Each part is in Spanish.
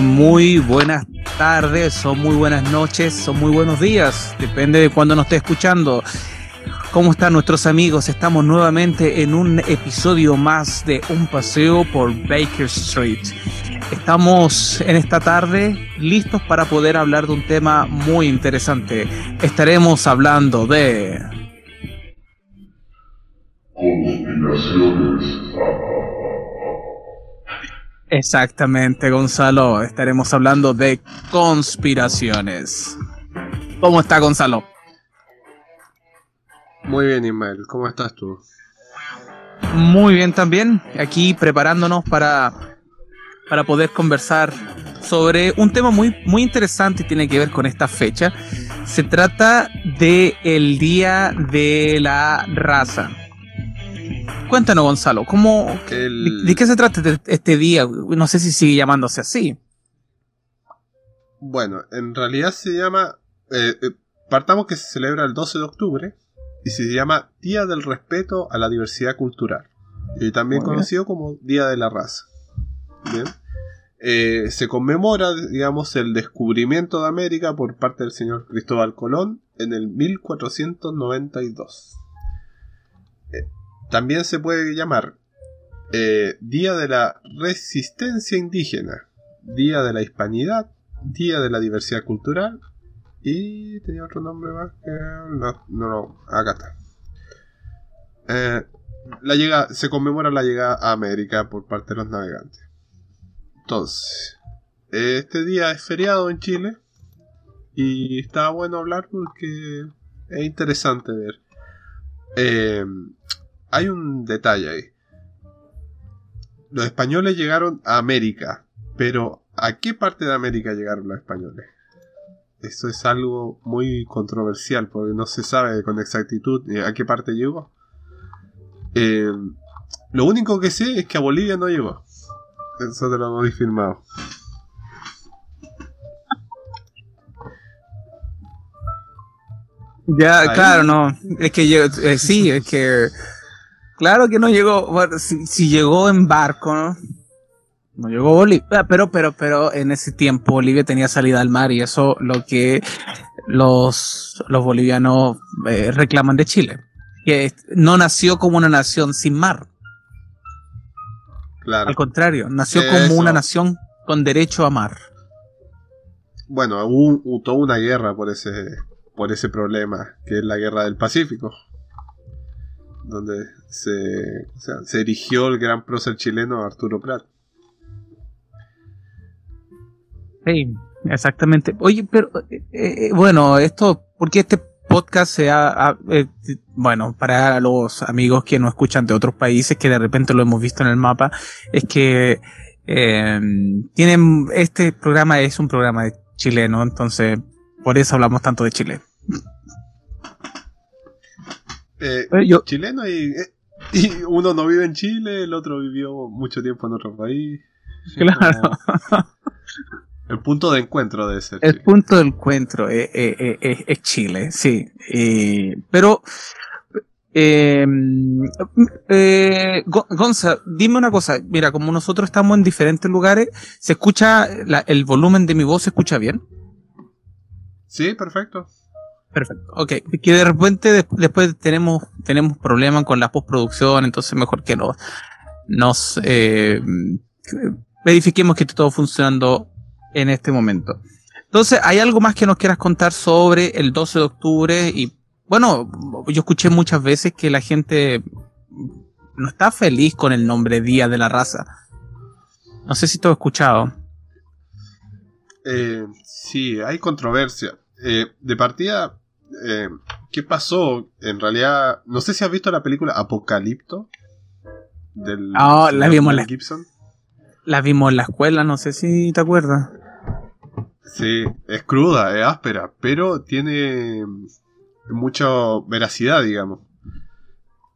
Muy buenas tardes, o muy buenas noches, o muy buenos días, depende de cuándo nos esté escuchando. ¿Cómo están nuestros amigos? Estamos nuevamente en un episodio más de Un paseo por Baker Street. Estamos en esta tarde listos para poder hablar de un tema muy interesante. Estaremos hablando de... Exactamente, Gonzalo. Estaremos hablando de conspiraciones. ¿Cómo está Gonzalo? Muy bien, Ismael. ¿Cómo estás tú? Muy bien también. Aquí preparándonos para, para poder conversar sobre un tema muy, muy interesante y tiene que ver con esta fecha. Se trata de el Día de la Raza. Cuéntanos, Gonzalo, ¿cómo, El- ¿de qué se trata este- este día? No sé si sigue llamándose así. Bueno, en realidad se llama... eh, eh, partamos que se celebra el 12 de octubre y se llama Día del Respeto a la Diversidad Cultural. Y también Muy bien. conocido como Día de la Raza. Bien. Eh, se conmemora, digamos, el descubrimiento de América por parte del señor Cristóbal Colón en el 1492. También se puede llamar eh, Día de la Resistencia Indígena, Día de la Hispanidad, Día de la Diversidad Cultural y tenía otro nombre más que no, no, no, acá está. Eh, la llega, se conmemora la llegada a América por parte de los navegantes. Entonces, este día es feriado en Chile y está bueno hablar porque es interesante ver. Eh, hay un detalle ahí. Los españoles llegaron a América, pero ¿a qué parte de América llegaron los españoles? Eso es algo muy controversial porque no se sabe con exactitud eh, a qué parte llegó. Eh, lo único que sé es que a Bolivia no llegó. Eso te lo hemos firmado. Ya, Ahí. claro, no. Es que yo, eh, sí, es que. Claro que no llegó. Bueno, si, si llegó en barco, ¿no? No llegó Bolivia. Pero, pero, pero en ese tiempo Bolivia tenía salida al mar y eso lo que los, los bolivianos eh, reclaman de Chile. Que no nació como una nación sin mar. Claro. Al contrario, nació Eso. como una nación con derecho a mar. Bueno, hubo, hubo toda una guerra por ese, por ese problema, que es la guerra del Pacífico. Donde se, sea, se erigió el gran prócer chileno Arturo Prat. Sí, exactamente. Oye, pero eh, eh, bueno, esto, porque este podcast se ha, ha- eh, bueno, para los amigos que nos escuchan de otros países, que de repente lo hemos visto en el mapa, es que eh, tienen, este programa es un programa de chileno, entonces por eso hablamos tanto de Chile. Eh, Eh, yo- chileno y, eh, y uno no vive en Chile, el otro vivió mucho tiempo en otro país. Claro. Como El punto de encuentro debe ser. El Chile. punto del encuentro es, es- es- es- es Chile, sí. Eh, pero, eh, eh, Go- Gonza, dime una cosa. Mira, como nosotros estamos en diferentes lugares, ¿se escucha, la- el volumen de mi voz se escucha bien? Sí, perfecto. Perfecto. Ok, que de repente des- después tenemos, tenemos problemas con la postproducción, entonces mejor que nos, nos eh, verifiquemos que esté todo funcionando en este momento. Entonces, ¿hay algo más que nos quieras contar sobre el 12 de octubre? Y bueno, yo escuché muchas veces que la gente no está feliz con el nombre Día de la Raza. No sé si tú has escuchado. Eh, sí, hay controversia. Eh, de partida, eh, ¿qué pasó? En realidad, no sé si has visto la película Apocalipto. Del Ah, la vimos la- Gibson. La vimos en la escuela, no sé si te acuerdas. Sí, es cruda, es áspera, pero tiene mucha veracidad, digamos.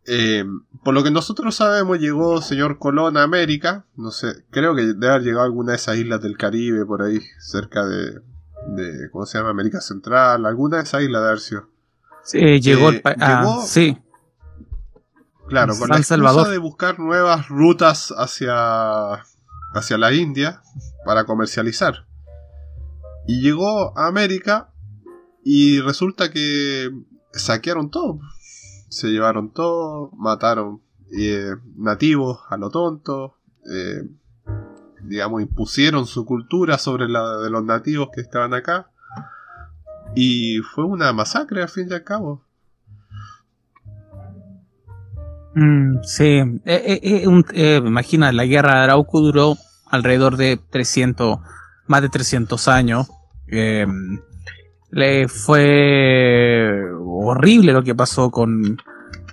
Eh, por lo que nosotros sabemos, llegó señor Colón a América. No sé, creo que debe haber llegado a alguna de esas islas del Caribe, por ahí, cerca de, de ¿cómo se llama? América Central, alguna de esas islas de sido. Sí, llegó Eh, el pa- ah, llegó- sí. Claro, con la San excusa Salvador. de buscar nuevas rutas hacia, hacia la India, para comercializar. Y llegó a América y resulta que saquearon todo. Se llevaron todo, mataron eh, nativos a lo tonto, eh, digamos, impusieron su cultura sobre la de los nativos que estaban acá. Y fue una masacre al fin y al cabo. Mm, sí, eh, imagina, la guerra de Arauco duró alrededor de 300, más de 300 años. le fue horrible lo que pasó con,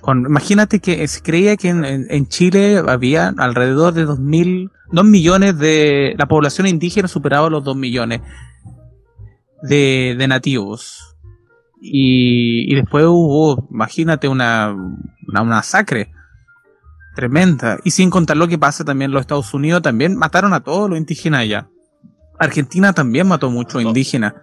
imagínate que se creía que en, Chile había alrededor de 2000, 2 millones de, la población indígena superaba los 2 millones de, nativos. Y, después hubo, imagínate, una, una, masacre tremenda. Y sin contar lo que pasa también en los Estados Unidos, también mataron a todos los indígenas allá. Argentina también mató muchos indígenas.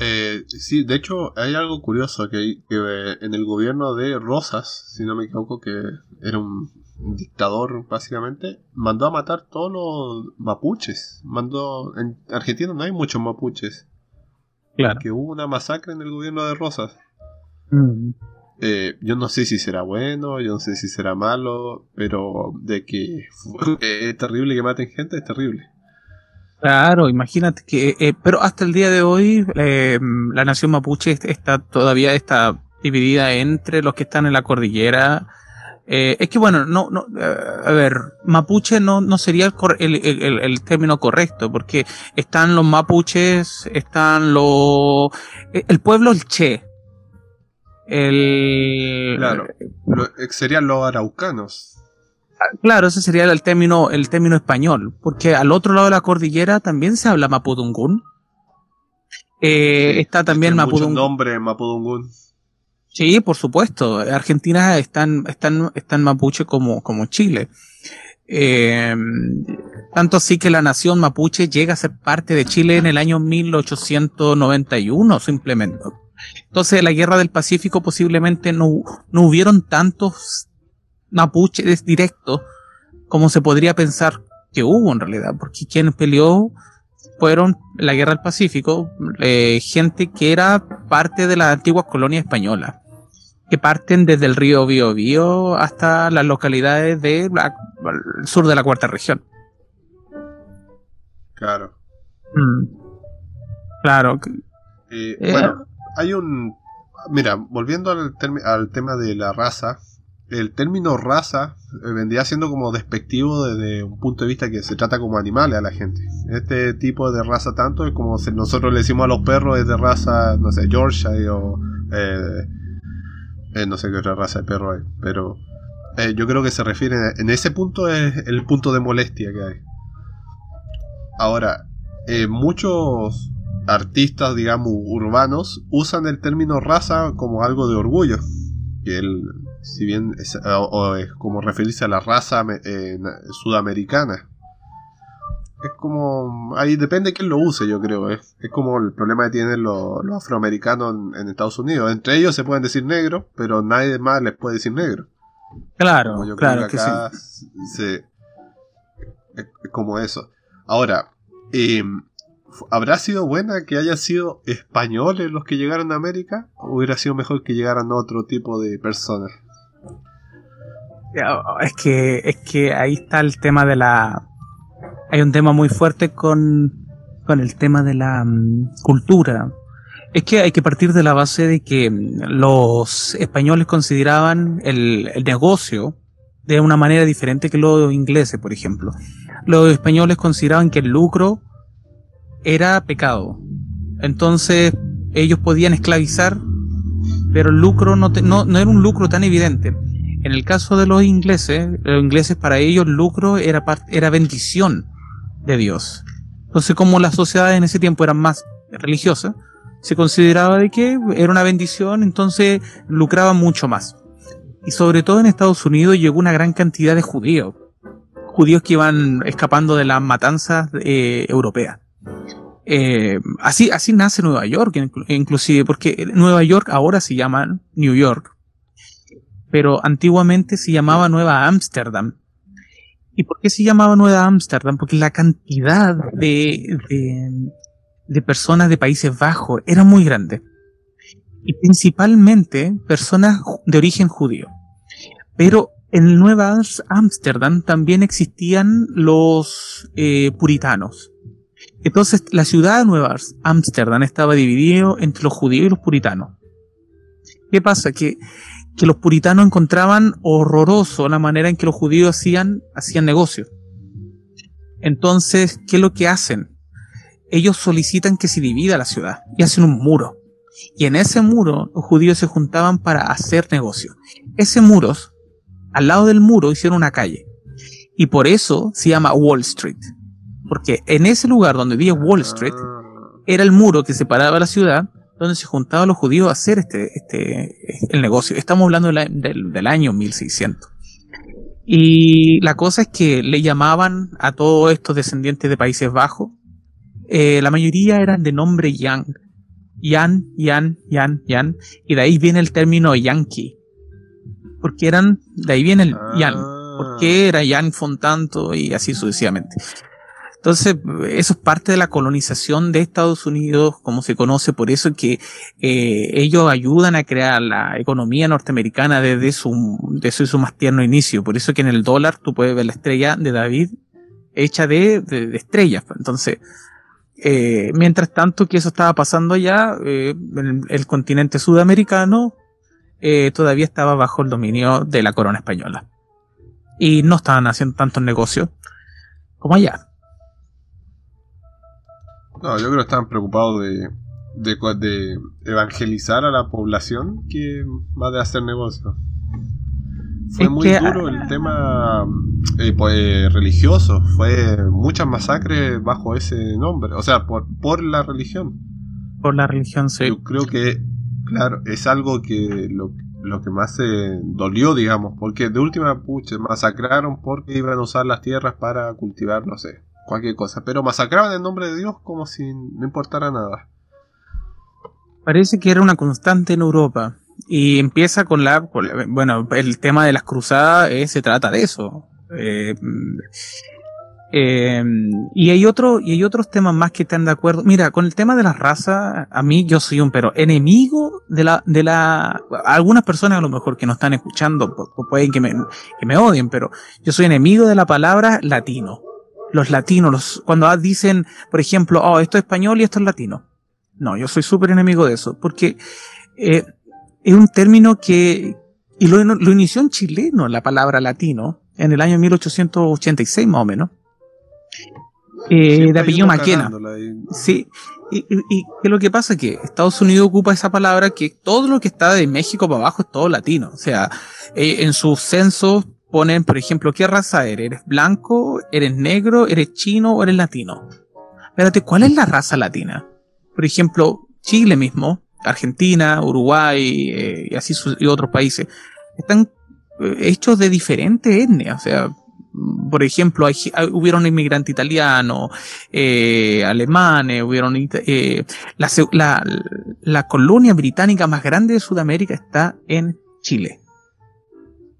Eh, sí, de hecho hay algo curioso que, que, en el gobierno de Rosas, si no me equivoco, que era un dictador básicamente, mandó a matar todos los mapuches. Mandó en Argentina no hay muchos mapuches. Claro. Que hubo una masacre en el gobierno de Rosas. Mm. Eh, yo no sé si será bueno, yo no sé si será malo, pero de que es terrible que maten gente, es terrible. Claro, imagínate que, eh, pero hasta el día de hoy eh, la nación mapuche está todavía está dividida entre los que están en la cordillera. Eh, es que bueno, no, no, a ver, mapuche no, no sería el, el, el, término correcto, porque están los mapuches, están los, el pueblo el che, el, claro, serían los araucanos. Claro, ese sería el término, el término español, porque al otro lado de la cordillera también se habla mapudungún. Eh, está también Mapudungún. nombre Mapudungún. Sí, por supuesto. Argentina están, están, están mapuche como, como Chile. Eh, tanto así que la nación mapuche llega a ser parte de Chile en el año 1891 simplemente. Entonces, la guerra del Pacífico posiblemente no, no hubieron tantos mapuche es directo como se podría pensar que hubo en realidad, porque quien peleó fueron la guerra del Pacífico, eh, gente que era parte de la antigua colonia española, que parten desde el río Biobío hasta las localidades del sur de la cuarta región. Claro. Mm. Claro. Eh, bueno, hay un... Mira, volviendo al, al tema de la raza, el término raza eh, vendría siendo como despectivo desde un punto de vista que se trata como animales a la gente. Este tipo de raza tanto es como si nosotros le decimos a los perros es de raza, no sé, Yorkshire o eh, eh, no sé qué otra raza de perro hay, pero yo creo que se refiere, en ese punto es el punto de molestia que hay. Ahora, muchos artistas, digamos, urbanos usan el término raza como algo de orgullo. Que el, si bien es, como referirse a la raza eh, sudamericana. Es como. Ahí depende de quién lo use, yo creo. Es, es como el problema que tienen los, afroamericanos en, Estados Unidos. Entre ellos se pueden decir negro, pero nadie más les puede decir negro. Claro, claro que, sí. es, como eso. Ahora, eh, ¿Habrá sido buena que hayan sido españoles los que llegaron a América? ¿O hubiera sido mejor que llegaran otro tipo de personas? Es que, es que ahí está el tema de la. Hay un tema muy fuerte con, con el tema de la mm, cultura. Es que hay que partir de la base de que mm, los españoles consideraban el, el negocio de una manera diferente que los ingleses, por ejemplo. Los españoles consideraban que el lucro era pecado. Entonces ellos podían esclavizar, pero el lucro no, no, no, era un lucro tan evidente. En el caso de los ingleses, los ingleses para ellos el lucro era, era bendición de Dios. Entonces como las sociedades en ese tiempo eran más religiosas, se consideraba de que era una bendición, entonces lucraban mucho más. Y sobre todo en Estados Unidos llegó una gran cantidad de judíos, judíos que iban escapando de las matanzas eh, europeas. Eh, así, así nace Nueva York, inclusive, porque Nueva York ahora se llama New York, pero antiguamente se llamaba Nueva Ámsterdam. ¿Y por qué se llamaba Nueva Ámsterdam? Porque la cantidad de, de, personas de Países Bajos era muy grande. Y principalmente personas de origen judío. Pero en Nueva Ámsterdam también existían los eh, puritanos. Entonces la ciudad de Nueva Ámsterdam estaba dividida entre los judíos y los puritanos. ¿Qué pasa? Que que los puritanos encontraban horroroso la manera en que los judíos hacían, hacían negocio. Entonces, ¿qué es lo que hacen? Ellos solicitan que se divida la ciudad y hacen un muro. Y en ese muro los judíos se juntaban para hacer negocio. Ese muro, al lado del muro hicieron una calle. Y por eso se llama Wall Street. Porque en ese lugar donde había Wall Street era el muro que separaba la ciudad donde se juntaban los judíos a hacer este, este, el negocio. Estamos hablando del, año 1600. Y la cosa es que le llamaban a todos estos descendientes de Países Bajos, eh, la mayoría eran de nombre Yang. Yan, Yan, Yan, Yan. Y de ahí viene el término Yankee. Porque eran, de ahí viene el Yan. Porque era Yan Fontanto y así sucesivamente. Entonces, eso es parte de la colonización de Estados Unidos, como se conoce, por eso que eh, ellos ayudan a crear la economía norteamericana desde su, más tierno inicio. Por eso que en el dólar tú puedes ver la estrella de David hecha de, estrellas. Entonces, eh, mientras tanto que eso estaba pasando allá, eh, el, el, continente sudamericano eh, todavía estaba bajo el dominio de la corona española. Y no estaban haciendo tantos negocios como allá. No, yo creo que estaban preocupados de, de, evangelizar a la población que más de hacer negocio. Fue muy duro el tema eh, pues, religioso, fue muchas masacres bajo ese nombre, o sea, por, por la religión. Por la religión, sí. Yo creo que, claro, es algo que lo, lo que más se dolió, digamos, porque de última, pucha, masacraron porque iban a usar las tierras para cultivar, no sé, cualquier cosa. Pero masacraban el nombre de Dios como si no importara nada. Parece que era una constante en Europa. Y empieza con la, bueno, el tema de las cruzadas eh, se trata de eso. Eh, eh, y hay otro, y hay otros temas más que están de acuerdo. Mira, con el tema de las razas, a mí yo soy un pero enemigo de la, de la, algunas personas a lo mejor que no están escuchando pueden que me, que me odien, pero yo soy enemigo de la palabra latino los latinos, los, cuando dicen, por ejemplo, oh, esto es español y esto es latino. No, yo soy súper enemigo de eso, porque eh, es un término que, y lo, lo, inició en chileno la palabra latino, en el año 1886 más o menos, eh, de apellido Maquena. Sí, y, y, y, lo que pasa es que Estados Unidos ocupa esa palabra que todo lo que está de México para abajo es todo latino. O sea, eh, en sus censos ponen, por ejemplo, ¿qué raza eres? ¿Eres blanco? ¿Eres negro? ¿Eres chino o eres latino? Espérate, ¿cuál es la raza latina? Por ejemplo, Chile mismo, Argentina, Uruguay eh, y así y otros países están eh, hechos de diferentes etnias. O sea, por ejemplo, hay, hubieron inmigrantes italianos, eh, alemanes, hubieron la, la, la colonia británica más grande de Sudamérica está en Chile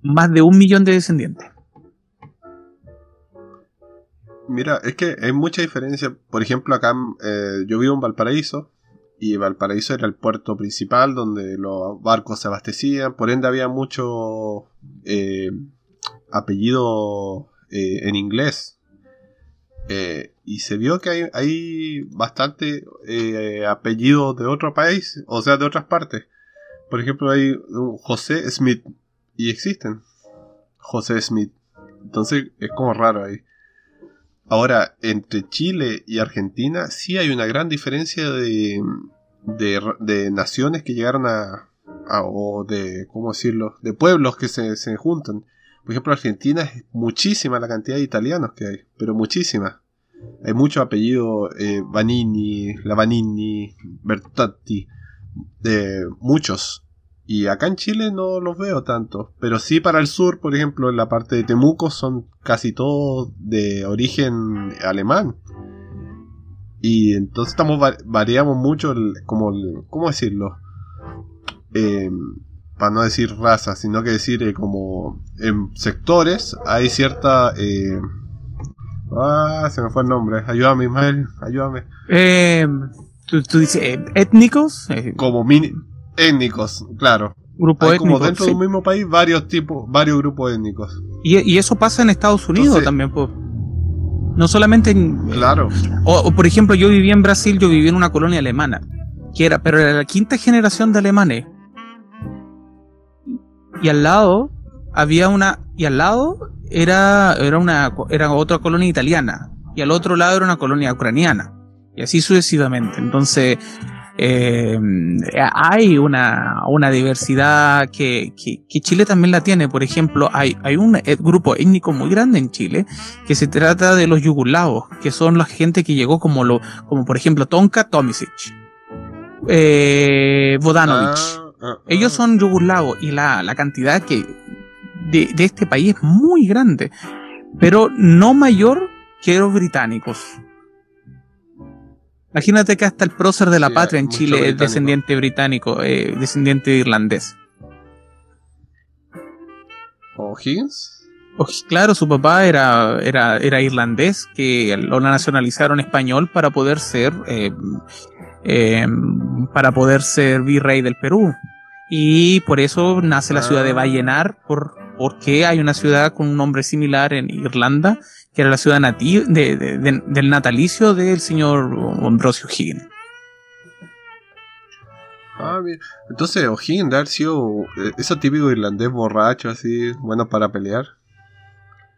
más de un millón de descendientes. Mira, es que hay mucha diferencia. Por ejemplo, acá eh, yo vivo en Valparaíso y Valparaíso era el puerto principal donde los barcos se abastecían. Por ende había mucho eh, apellido eh, en inglés. y se vio que hay, bastante apellidos de otro país, o sea, de otras partes. Por ejemplo, hay José Smith y existen. José Smith. Entonces es como raro ahí. Ahora, entre Chile y Argentina sí hay una gran diferencia de, de, naciones que llegaron a, o de, ¿cómo decirlo? De pueblos que se, se juntan. Por ejemplo, Argentina es muchísima la cantidad de italianos que hay, pero muchísima. Hay mucho apellido eh, Vanini, Bertotti, de muchos. Y acá en Chile no los veo tanto. Pero sí para el sur, por ejemplo, en la parte de Temuco son casi todos de origen alemán. Y entonces estamos variamos mucho el, como ¿cómo decirlo? Em, para no decir raza, sino que decir eh, como en sectores hay cierta... Eh, ah, se me fue el nombre. Ayúdame, Ismael, ayúdame. Eh, ¿tú, dices eh, étnicos? como mini étnicos, claro. Grupo hay como dentro de un mismo país varios tipos, varios grupos étnicos. Y, eso pasa en Estados Unidos también, pues. No solamente en... Claro. O, por ejemplo, yo viví en Brasil, yo viví en una colonia alemana, que era, pero era la quinta generación de alemanes y al lado había una y al lado era era una era otra colonia italiana y al otro lado era una colonia ucraniana y así sucesivamente entonces eh, hay una, una diversidad que, que, Chile también la tiene. Por ejemplo, hay, hay un eh, grupo étnico muy grande en Chile que se trata de los yugoslavos, que son la gente que llegó como, lo, como por ejemplo Tonka Tomisic, eh, Vodanovic. Ah, Ellos ah. son yugoslavos y la, la cantidad que de, de, este país es muy grande, pero no mayor que los británicos. Imagínate que hasta el prócer de la patria en Chile es descendiente británico, eh, descendiente irlandés. ¿O'Higgins? Claro, su papá era, era, era irlandés, que lo nacionalizaron español para poder ser eh, Em, para poder ser virrey del Perú. Y por eso nace la ciudad de ah. Vallenar, por, porque hay una ciudad con un nombre similar en Irlanda, que era la ciudad nativa del natalicio del señor Ambrosio O'Higgins. Ah, Entonces O'Higgins debe sido eh, eso típico irlandés borracho, así, bueno para pelear.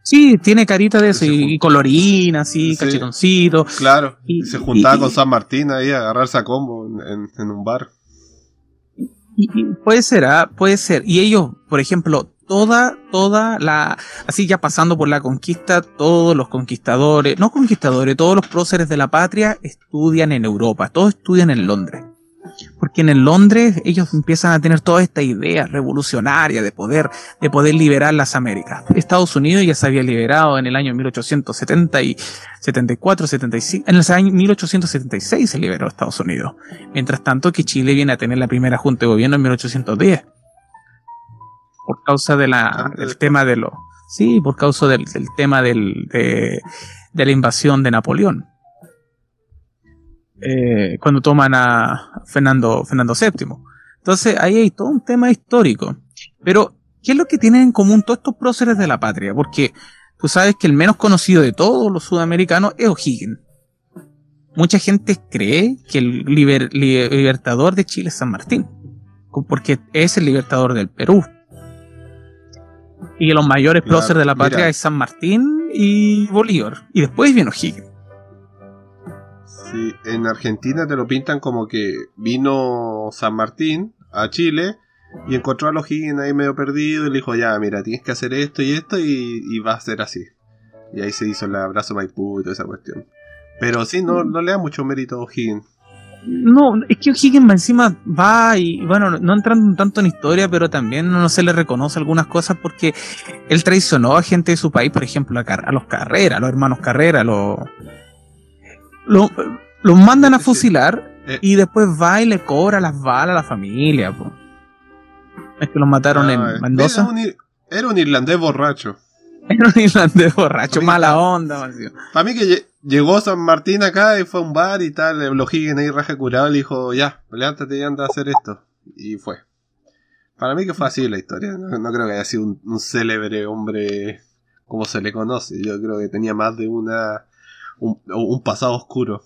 Sí, tiene carita de eso, y, colorina, así, cachetoncito. Claro, y, se juntaba con San Martín ahí a agarrarse a combo en, un bar. Y, puede ser, ¿ah? puede ser. Y ellos, por ejemplo, toda, toda la, así ya pasando por la conquista, todos los conquistadores, no conquistadores, todos los próceres de la patria estudian en Europa, todos estudian en Londres. Porque en el Londres ellos empiezan a tener toda esta idea revolucionaria de poder, de poder liberar las Américas. Estados Unidos ya se había liberado en el año 1870 y 74, 75, en el año 1876 se liberó Estados Unidos. Mientras tanto que Chile viene a tener la primera junta de gobierno en 1810. Por causa de la, del tema de lo, sí, por causa del, tema del, de la invasión de Napoleón. Eh, cuando toman a Fernando, Fernando VII. Entonces ahí hay todo un tema histórico. Pero, ¿qué es lo que tienen en común todos estos próceres de la patria? Porque tú sabes que el menos conocido de todos los sudamericanos es O'Higgins. Mucha gente cree que el libertador de Chile es San Martín, porque es el libertador del Perú. Y los mayores próceres de la patria es San Martín y Bolívar. Y después viene O'Higgins. Sí, en Argentina te lo pintan como que vino San Martín a Chile y encontró a los Higgins ahí medio perdido y le dijo, ya, mira, tienes que hacer esto y esto y, va a ser así. Y ahí se hizo el abrazo Maipú y toda esa cuestión. Pero sí, no, no le da mucho mérito a O'Higgins. No, es que O'Higgins encima va y, bueno, no entrando tanto en historia, pero también no se le reconoce algunas cosas porque él traicionó a gente de su país, por ejemplo, a, a los Carrera, a los hermanos Carrera, los lo, los mandan a fusilar eh. y después va y le cobra las balas a la familia. Es que los mataron en ah, Mendoza. Era un, irlandés borracho. Era un irlandés borracho, mala onda. Para mí que llegó San Martín acá y fue a un bar y tal, lo Higgins ahí raja curado le dijo, ya, levántate y anda a hacer esto. Y fue. Para mí que fue así la historia. No, creo que haya sido un, un célebre hombre como se le conoce. Yo creo que tenía más de una un, pasado oscuro.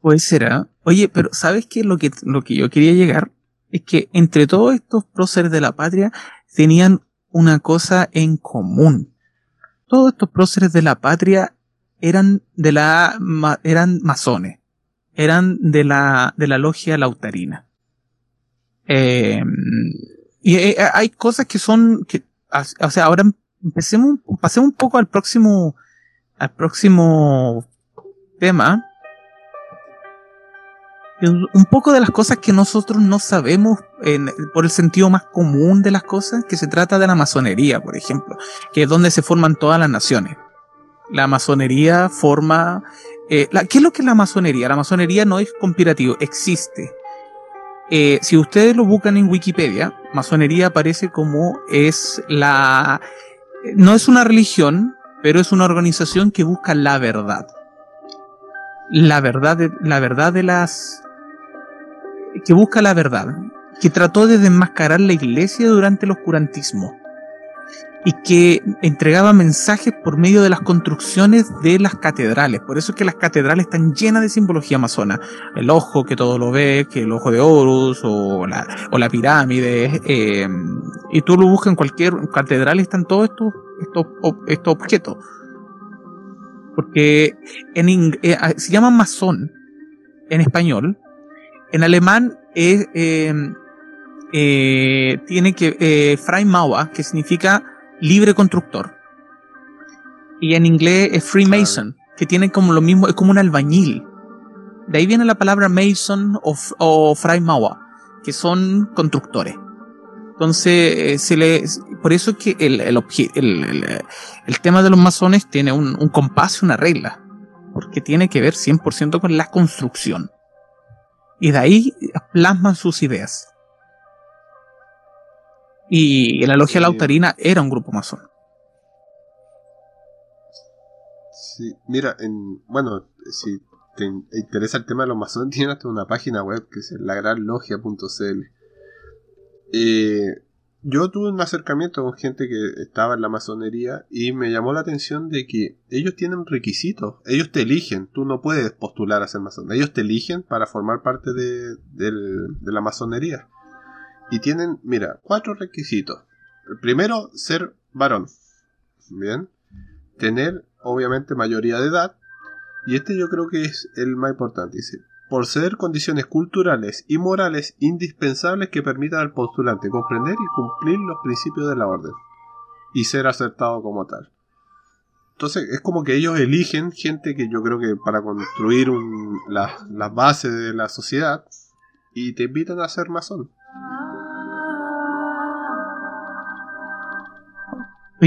Pues será. Oye, pero ¿sabes qué? Lo que, lo que yo quería llegar es que entre todos estos próceres de la patria tenían una cosa en común. Todos estos próceres de la patria eran de la, eran masones. Eran de la, de la logia lautarina. Em, y eh, hay cosas que son, que, o sea, ahora empecemos, pasemos un poco al próximo, al próximo tema, un poco de las cosas que nosotros no sabemos por el sentido más común de las cosas, que se trata de la masonería, por ejemplo, que es donde se forman todas las naciones. La masonería forma... Eh, ¿Qué es lo que es la masonería? La masonería no es conspirativo, existe. eh, si ustedes lo buscan en Wikipedia, masonería aparece como es la... No es una religión, pero es una organización que busca la verdad. La verdad de, la verdad de las... que busca la verdad, que trató de desmascarar la iglesia durante el oscurantismo y que entregaba mensajes por medio de las construcciones de las catedrales. Por eso es que las catedrales están llenas de simbología amazona. El ojo que todo lo ve, que el ojo de Horus o la, o la pirámide. Eh, y tú lo buscas en cualquier catedral están todos estos, estos, estos objetos. Porque en, eh, se llama masón en español. En alemán es, eh, eh, tiene que eh, Freimaua, que significa libre constructor. Y en inglés es Freemason, que tiene como lo mismo, es como un albañil. De ahí viene la palabra Mason o, o Freimaua, que son constructores. Entonces, eh, se le, por eso es que el, el, el, el, tema de los masones tiene un, un compás y una regla, porque tiene que ver 100% con la construcción. Y de ahí plasman sus ideas. Y la logia lautarina era un grupo masón. Sí, mira, en, bueno, si te interesa el tema de los masones, tienen hasta una página web que es lagranlogia.cl. Eh, yo tuve un acercamiento con gente que estaba en la masonería y me llamó la atención de que ellos tienen requisitos, ellos te eligen, tú no puedes postular a ser masón, ellos te eligen para formar parte de, de la masonería. Y tienen, mira, cuatro requisitos. El primero, ser varón. Bien. Tener, obviamente, mayoría de edad. Y este yo creo que es el más importante. Dice, ser condiciones culturales y morales indispensables que permitan al postulante comprender y cumplir los principios de la orden. Y ser acertado como tal. Entonces es como que ellos eligen gente que yo creo que para construir las la bases de la sociedad y te invitan a ser masón.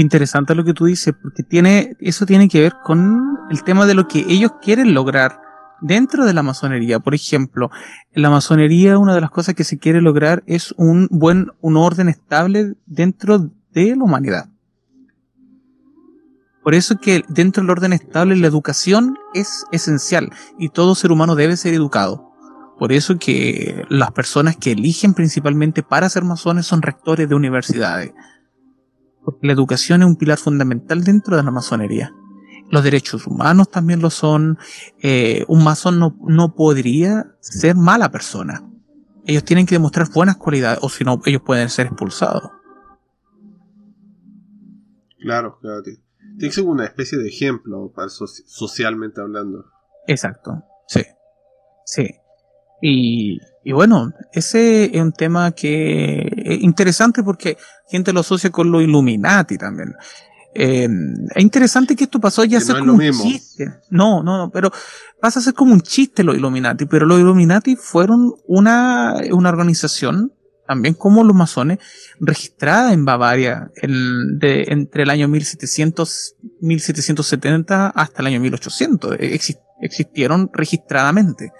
interesante lo que tú dices, porque tiene, eso tiene que ver con el tema de lo que ellos quieren lograr dentro de la masonería. Por ejemplo, en la masonería una de las cosas que se quiere lograr es un buen, un orden estable dentro de la humanidad. Por eso que dentro del orden estable la educación es esencial y todo ser humano debe ser educado. Por eso que las personas que eligen principalmente para ser masones son rectores de universidades, porque la educación es un pilar fundamental dentro de la masonería. Los derechos humanos también lo son. Eh, un masón no, no podría ser mala persona. Ellos tienen que demostrar buenas cualidades, o si no, ellos pueden ser expulsados. Claro, claro. Tiene que ser una especie de ejemplo para socialmente hablando. Exacto, sí. Sí. Y, y bueno, ese es un tema que es interesante porque gente lo asocia con lo Illuminati también. Eh, es interesante que esto pasó ya a ser como un chiste. No, no, no, pero pasa a ser como un chiste los Illuminati, pero los Illuminati fueron una, una organización, también como los masones, registrada en Bavaria en, de, entre el año 1700, 1770 hasta el año 1800. existieron registradamente.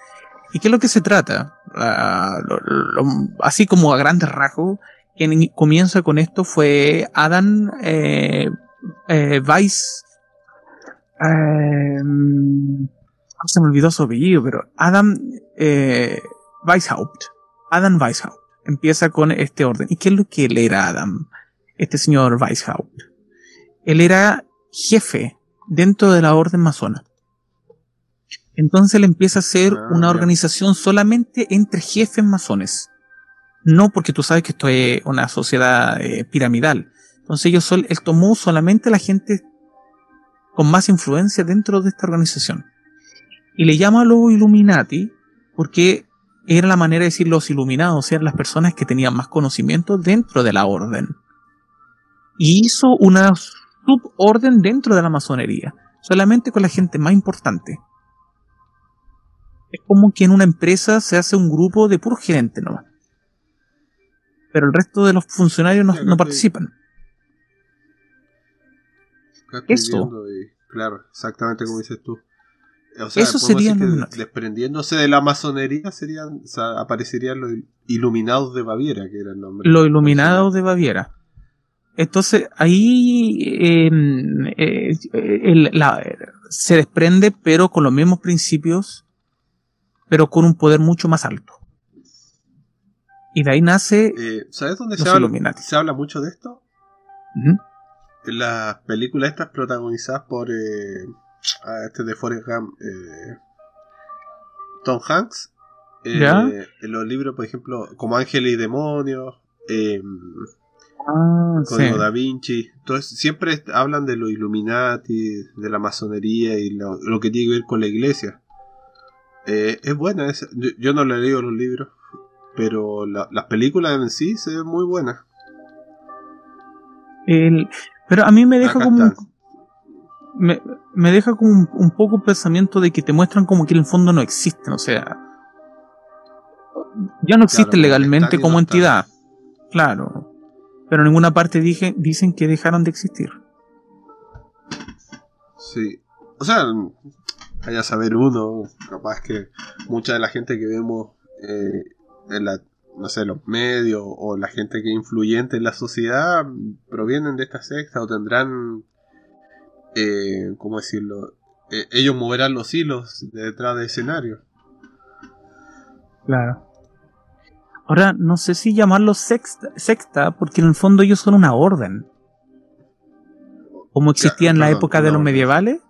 ¿Y qué es lo que se trata? Uh, así como a grandes rasgos, quien comienza con esto fue Adam eh, eh, Weiss. Eh, se me olvidó su apellido, pero Adam eh, Weishaupt. Adam Weishaupt empieza con este orden. ¿Y qué es lo que él era, Adam? Este señor Weishaupt. Él era jefe dentro de la orden masona. Entonces él empieza a ser ah, una organización solamente entre jefes masones. No porque tú sabes que esto es una sociedad eh, piramidal. Entonces ellos él tomó solamente a la gente con más influencia dentro de esta organización. Y le llama a los Illuminati porque era la manera de decir los iluminados, eran las personas que tenían más conocimiento dentro de la orden. Y hizo una suborden dentro de la masonería, solamente con la gente más importante. Es como que en una empresa se hace un grupo de puro gerente nomás. Pero el resto de los funcionarios no, participan. Esto. claro, exactamente como dices tú. O sea, Eso podemos sería decir que Illuminati. desprendiéndose de la masonería serían, o sea, aparecerían los iluminados de Baviera, que era el nombre. Los iluminados de Baviera. Entonces ahí eh, eh, el- la- se desprende, pero con los mismos principios, pero con un poder mucho más alto. Y de ahí nace. Eh, ¿Sabes dónde Los se habla, se habla mucho de esto? Las películas estas protagonizadas por eh, a este de Forrest Gump, eh, Tom Hanks. Eh, ¿Ya? En los libros, por ejemplo, como Ángeles y Demonios, eh, Ah, sí. Código Da Vinci. Entonces, siempre hablan de los Illuminati, de la masonería y lo, lo que tiene que ver con la iglesia. Eh, es buena, esa. Yo, yo no le leído los libros, pero la- las películas en sí se ven muy buenas. El- pero a mí me deja Acá como un, me, me deja como un, un poco el pensamiento de que te muestran como que en el fondo no existen, o sea, ya no existen Claro, legalmente como no entidad, claro, pero en ninguna parte dije, dicen que dejaron de existir. Sí. O sea, vaya a saber uno, capaz que mucha de la gente que vemos eh, en la, no sé, los medios o la gente que es influyente en la sociedad provienen de esta secta o tendrán, eh, ¿cómo decirlo? Eh, ellos moverán los hilos de detrás de escenario. Claro. Ahora, no sé si llamarlo sexta, secta, porque en el fondo ellos son una orden. Como existía en la época de los medievales,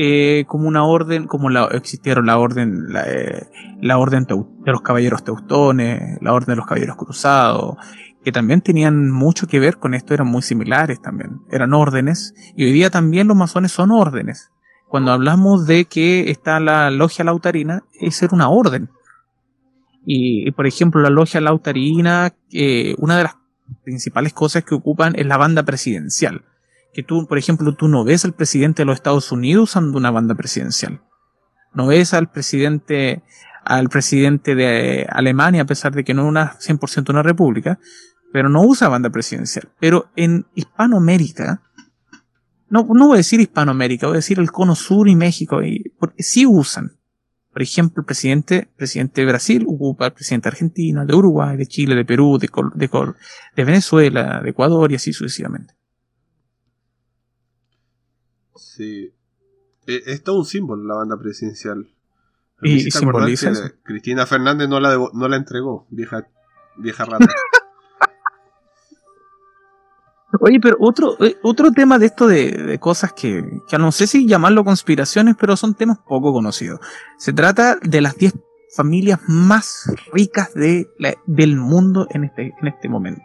eh, como una orden, como la, existieron la orden, la, eh, orden de los caballeros teutones, la orden de los caballeros cruzados, que también tenían mucho que ver con esto, eran muy similares también, eran órdenes, y hoy día también los masones son órdenes. Cuando hablamos de que está la logia lautarina, es era una orden. Y, y, por ejemplo, la logia lautarina, eh, una de las principales cosas que ocupan es la banda presidencial. Que tú, por ejemplo, tú no ves al presidente de los Estados Unidos usando una banda presidencial. No ves al presidente, al presidente de Alemania, a pesar de que no es una 100% una república, pero no usa banda presidencial. Pero en Hispanoamérica, no, no voy a decir Hispanoamérica, voy a decir el Cono Sur y México, y, porque sí usan. Por ejemplo, el presidente, presidente de Brasil ocupa el presidente de Argentina, de Uruguay, de Chile, de Perú, de, Col- de, Col- de Venezuela, de Ecuador y así sucesivamente. Sí. Eh, es todo un símbolo la banda presidencial. Y- simboliza que. Cristina Fernández no la, no la entregó, vieja, vieja rata. Oye, pero otro, eh, otro tema de esto de, de cosas que, que no sé si llamarlo conspiraciones, pero son temas poco conocidos. Se trata de las 10 familias más ricas de la- del mundo en este, en este momento.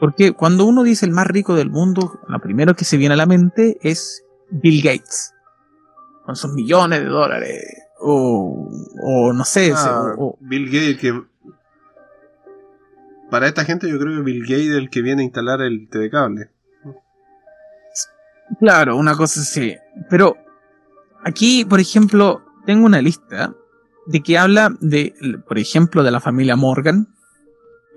Porque cuando uno dice el más rico del mundo, lo primero que se viene a la mente es Bill Gates. Con sus millones de dólares. O, o no sé, Ah, o- o- Bill Gates, que. Para esta gente, yo creo que Bill Gates es el que viene a instalar el TV cable. Claro, una cosa así. Pero aquí, por ejemplo, tengo una lista de que habla de, por ejemplo, de la familia Morgan,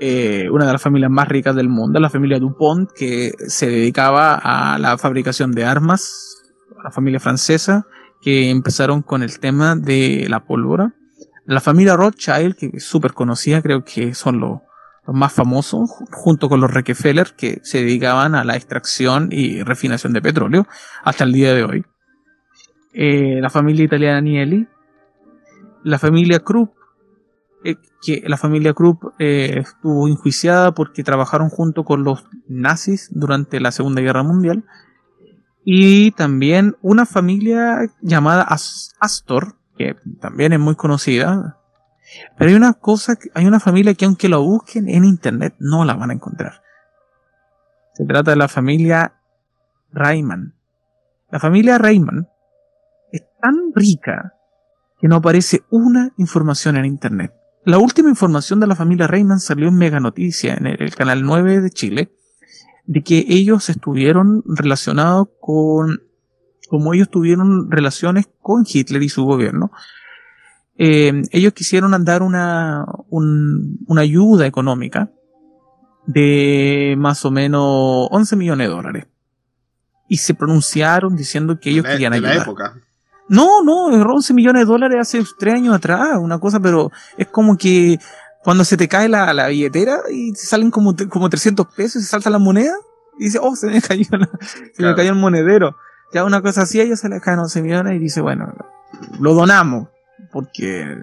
eh, una de las familias más ricas del mundo, la familia DuPont, que se dedicaba a la fabricación de armas, la familia francesa, que empezaron con el tema de la pólvora. La familia Rothschild, que es súper conocida, creo que son los, más famosos, ju- junto con los Rockefeller, que se dedicaban a la extracción y refinación de petróleo hasta el día de hoy. Eh, la familia italiana Agnelli, la familia Krupp, eh, que la familia Krupp eh, estuvo enjuiciada porque trabajaron junto con los nazis durante la Segunda Guerra Mundial. Y también una familia llamada As- Astor, que también es muy conocida. Pero hay una cosa, hay una familia que aunque lo busquen en internet no la van a encontrar. Se trata de la familia Rayman. La familia Rayman es tan rica que no aparece una información en internet. La última información de la familia Rayman salió en Mega Noticia, en el, canal 9 de Chile, de que ellos estuvieron relacionados con, como ellos tuvieron relaciones con Hitler y su gobierno, eh, ellos quisieron dar una, un- una ayuda económica de más o menos 11 millones de dólares. Y se pronunciaron diciendo que ellos de, querían de la ayudar. época. No, no, 11 millones de dólares hace tres años atrás, una cosa, pero es como que cuando se te cae la, la billetera y salen como, como 300 pesos y se salta la moneda y dice, oh, se me cayó, se me cayó el monedero. Ya una cosa así, a ella se le caen 11 millones y dice, bueno, lo donamos porque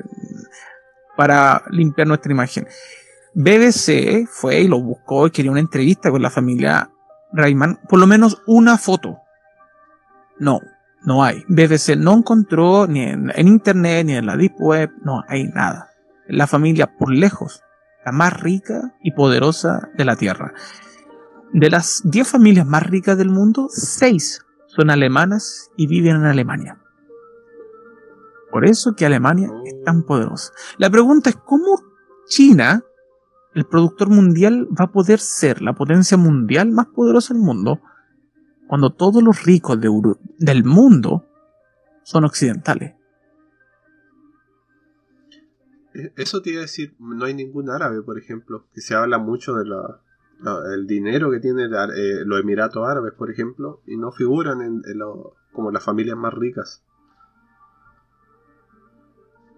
para limpiar nuestra imagen. BBC fue y lo buscó y quería una entrevista con la familia Rayman, por lo menos una foto. No, no hay. BBC no encontró ni en, internet ni en la deep web, no hay nada. La familia por lejos, la más rica y poderosa de la Tierra. De las 10 familias más ricas del mundo, 6 son alemanas y viven en Alemania. Por eso que Alemania es tan poderosa. La pregunta es cómo China, el productor mundial, va a poder ser la potencia mundial más poderosa del mundo cuando todos los ricos del mundo son occidentales. E, eso te iba a decir, no hay ningún árabe, por ejemplo, que se habla mucho del dinero que tienen eh, los Emiratos Árabes, por ejemplo, y no figuran en, como las familias más ricas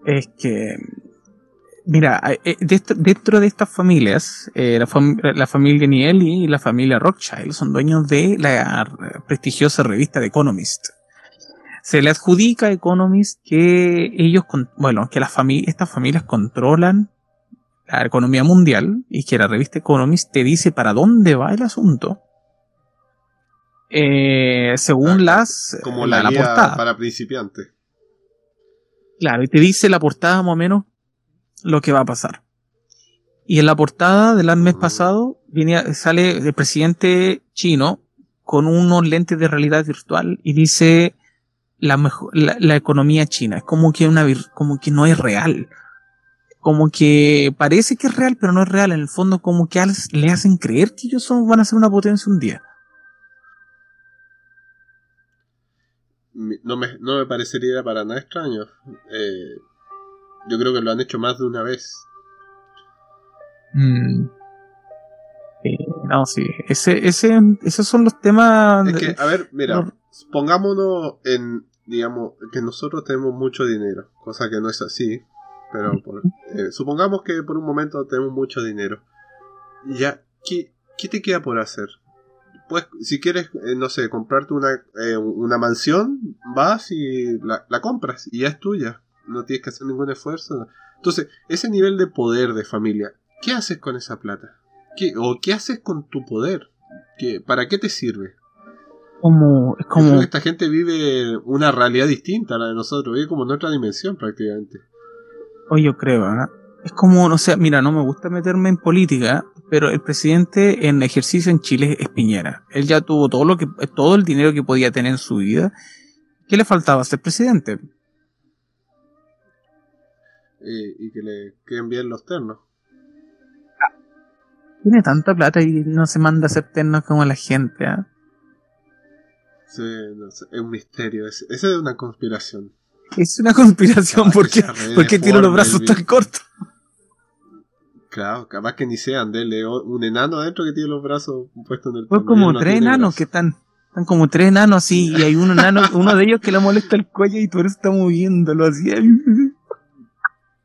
es que, mira, eh, dentro de estas familias, eh, la, familia Nieli y la familia Rothschild son dueños de la prestigiosa revista The Economist. Se le adjudica a Economist que ellos, bueno, que las estas familias controlan la economía mundial y que la revista Economist te dice para dónde va el asunto. Eh, según ah, las como la, la portada para principiantes Claro, y te dice la portada más o menos lo que va a pasar. Y en la portada del mes pasado viene, sale el presidente chino con unos lentes de realidad virtual y dice la, mejor, la, economía china. Es como que, una, como que no es real. Como que parece que es real, pero no es real. En el fondo, como que le hacen creer que ellos son, van a ser una potencia un día. no me, no me parecería para nada extraño. Eh, yo creo que lo han hecho más de una vez. Mm. no, sí. Ese, ese, esos son los temas. Es que, a ver, mira, pongámonos en, digamos, que nosotros tenemos mucho dinero, cosa que no es así, pero eh, supongamos que por un momento tenemos mucho dinero. Ya, ¿qué, ¿qué te queda por hacer? pues si quieres, eh, no sé, comprarte una, eh, una mansión, vas y la, compras y ya es tuya. No tienes que hacer ningún esfuerzo. Entonces, ese nivel de poder de familia, ¿qué haces con esa plata? ¿Qué, ¿O qué haces con tu poder? ¿Qué, ¿Para qué te sirve? Como, es como... esta gente vive una realidad distinta a la de nosotros, vive como en otra dimensión prácticamente. Hoy yo creo, ¿eh? es como, no sé, mira, no me gusta meterme en política, pero el presidente en ejercicio en Chile es Piñera. Él ya tuvo todo lo que, todo el dinero que podía tener en su vida. ¿Qué le faltaba ser presidente? Y que le queden bien los ternos. Tiene tanta plata y no se manda a hacer ternos como la gente, ¿ah? Sí, es un misterio. ese es una conspiración. Es una conspiración porque, porque tiene los brazos tan cortos. Claro, capaz que ni sean de un enano adentro que tiene los brazos puestos en el Pues como tres enanos que están, están como tres enanos así, y hay un enano, uno de ellos que le molesta el cuello y tú eso está moviéndolo así.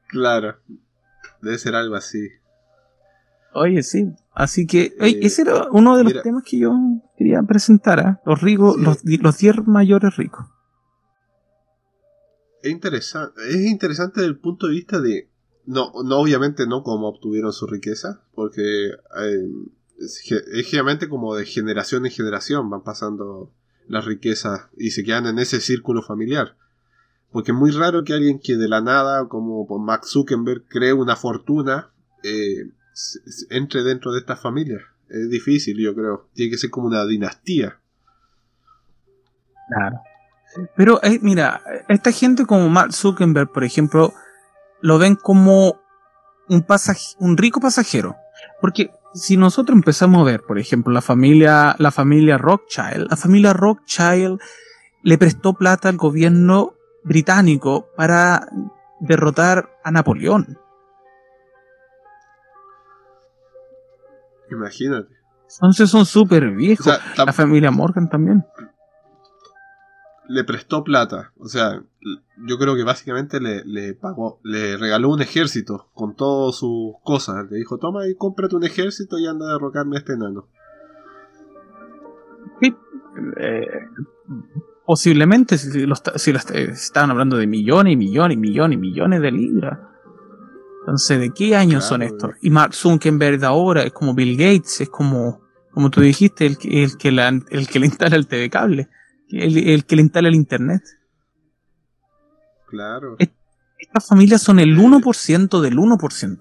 Claro, debe ser algo así. Oye, sí. Así que, eh, ese era uno de los temas que yo quería presentar, ¿eh? los ricos, los, los mayores ricos. Es interesante, es interesante desde el punto de vista de no, no obviamente no cómo obtuvieron su riqueza, porque eh, es, generalmente como de generación en generación van pasando las riquezas y se quedan en ese círculo familiar. Porque es muy raro que alguien que de la nada, como Max Zuckerberg, cree una fortuna, eh, entre dentro de esta familia. Es difícil, yo creo. Tiene que ser como una dinastía. Claro. Pero, eh, mira, esta gente como Mark Zuckerberg, por ejemplo, lo ven como un, un rico pasajero. Porque si nosotros empezamos a ver, por ejemplo, la familia, la familia Rothschild, la familia Rothschild le prestó plata al gobierno británico para derrotar a Napoleón. Imagínate. Entonces son súper viejos. la familia Morgan también. le prestó plata. O sea, yo creo que básicamente le, pagó, le regaló un ejército con todas sus cosas. Le dijo, toma y cómprate un ejército y anda a derrocarme a este enano. Eh, posiblemente si, los, si estaban hablando de millones y millones y millones y millones de libras. Entonces, ¿de qué años son estos? Y Mark Zuckerberg ahora es como Bill Gates, es como, como tú dijiste, el, el, que, el que le instala el TV cable, el, que le instala el Internet. Claro. estas familias son el 1% del 1%.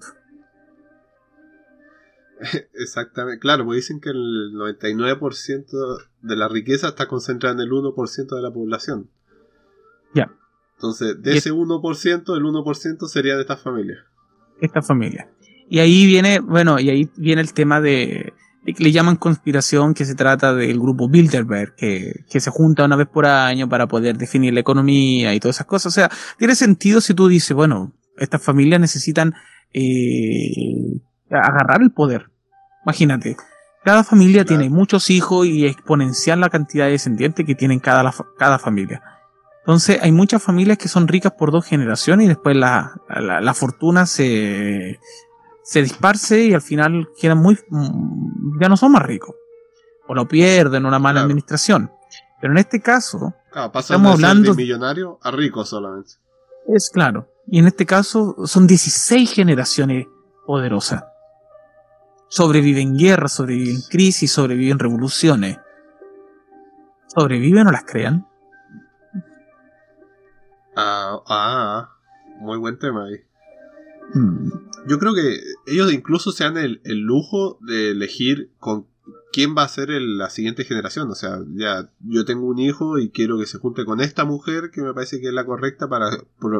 Exactamente, claro, porque dicen que el 99% de la riqueza está concentrada en el 1% de la población. Ya. Entonces, de ese 1%, el 1% sería de estas familias esta familia. Y ahí viene, bueno, y ahí viene el tema de, que le llaman conspiración, que se trata del grupo Bilderberg, que, que, se junta una vez por año para poder definir la economía y todas esas cosas. O sea, tiene sentido si tú dices, bueno, estas familias necesitan eh, agarrar el poder. Imagínate, cada familia tiene muchos hijos y exponencial la cantidad de descendientes que tienen cada, cada familia. Entonces hay muchas familias que son ricas por dos generaciones y después la, la, fortuna se, se disparce y al final quedan muy, mm, ya no son más ricos. O lo pierden, una mala administración. Pero en este caso, estamos hablando de millonario a rico solamente. Es claro. Y en este caso son 16 generaciones poderosas. Sobreviven guerras, sobreviven crisis, sobreviven revoluciones. ¿Sobreviven o las crean? Ah, ah, muy buen tema ahí. Hmm. Yo creo que ellos incluso se dan el, lujo de elegir con quién va a ser la siguiente generación. O sea, ya yo tengo un hijo y quiero que se junte con esta mujer que me parece que es la correcta para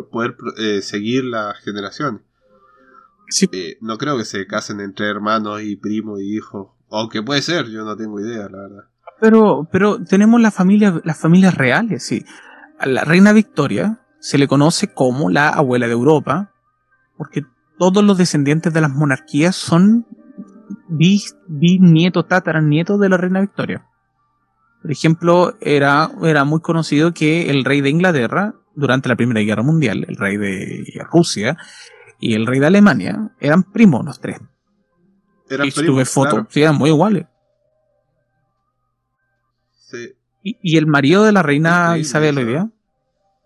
poder eh, seguir la generación. Sí. Eh, no creo que se casen entre hermanos y primos y hijos. Aunque puede ser, yo no tengo idea, la verdad. Pero, pero tenemos la familia, las familias reales, sí. La reina Victoria se le conoce como la abuela de Europa, porque todos los descendientes de las monarquías son bisnietos, tataranietos de la reina Victoria. Por ejemplo, era, era muy conocido que el rey de Inglaterra, durante la Primera Guerra Mundial, el rey de Rusia y el rey de Alemania, eran primos los tres. Eran primos, fotos, sí, eran muy iguales. Y, el marido de la reina Isabel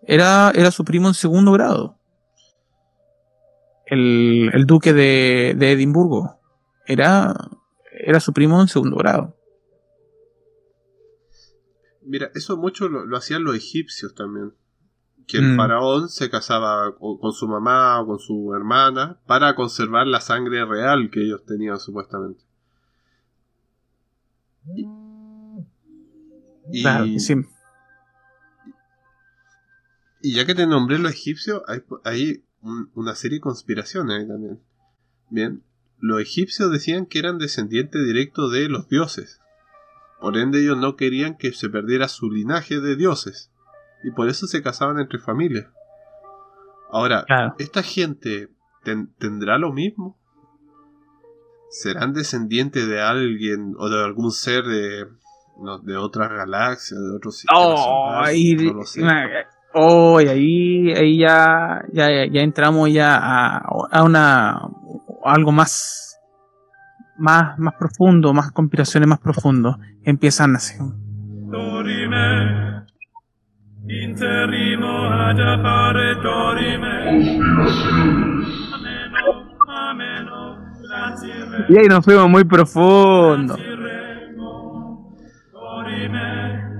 era, era su primo en segundo grado. El, el duque de, de, Edimburgo. Era, era su primo en segundo grado. Mira, eso mucho lo, hacían los egipcios también. Que el mm. faraón se casaba con su mamá o con su hermana para conservar la sangre real que ellos tenían supuestamente. Y, claro, sí. Y ya que te nombré los egipcios, hay, una serie de conspiraciones ahí también. Bien, los egipcios decían que eran descendientes directos de los dioses. Por ende ellos no querían que se perdiera su linaje de dioses. Y por eso se casaban entre familias. Ahora, ¿esta gente tendrá lo mismo? ¿Serán descendientes de alguien o de algún ser de, de otras galaxias, de otros sistemas? Oh, no lo sé. Oh, ahí, ahí ya, ya, ya entramos ya a, a una algo más, más, más profundo, más conspiraciones más profundos. Empiezan así. Y ahí nos fuimos muy profundo.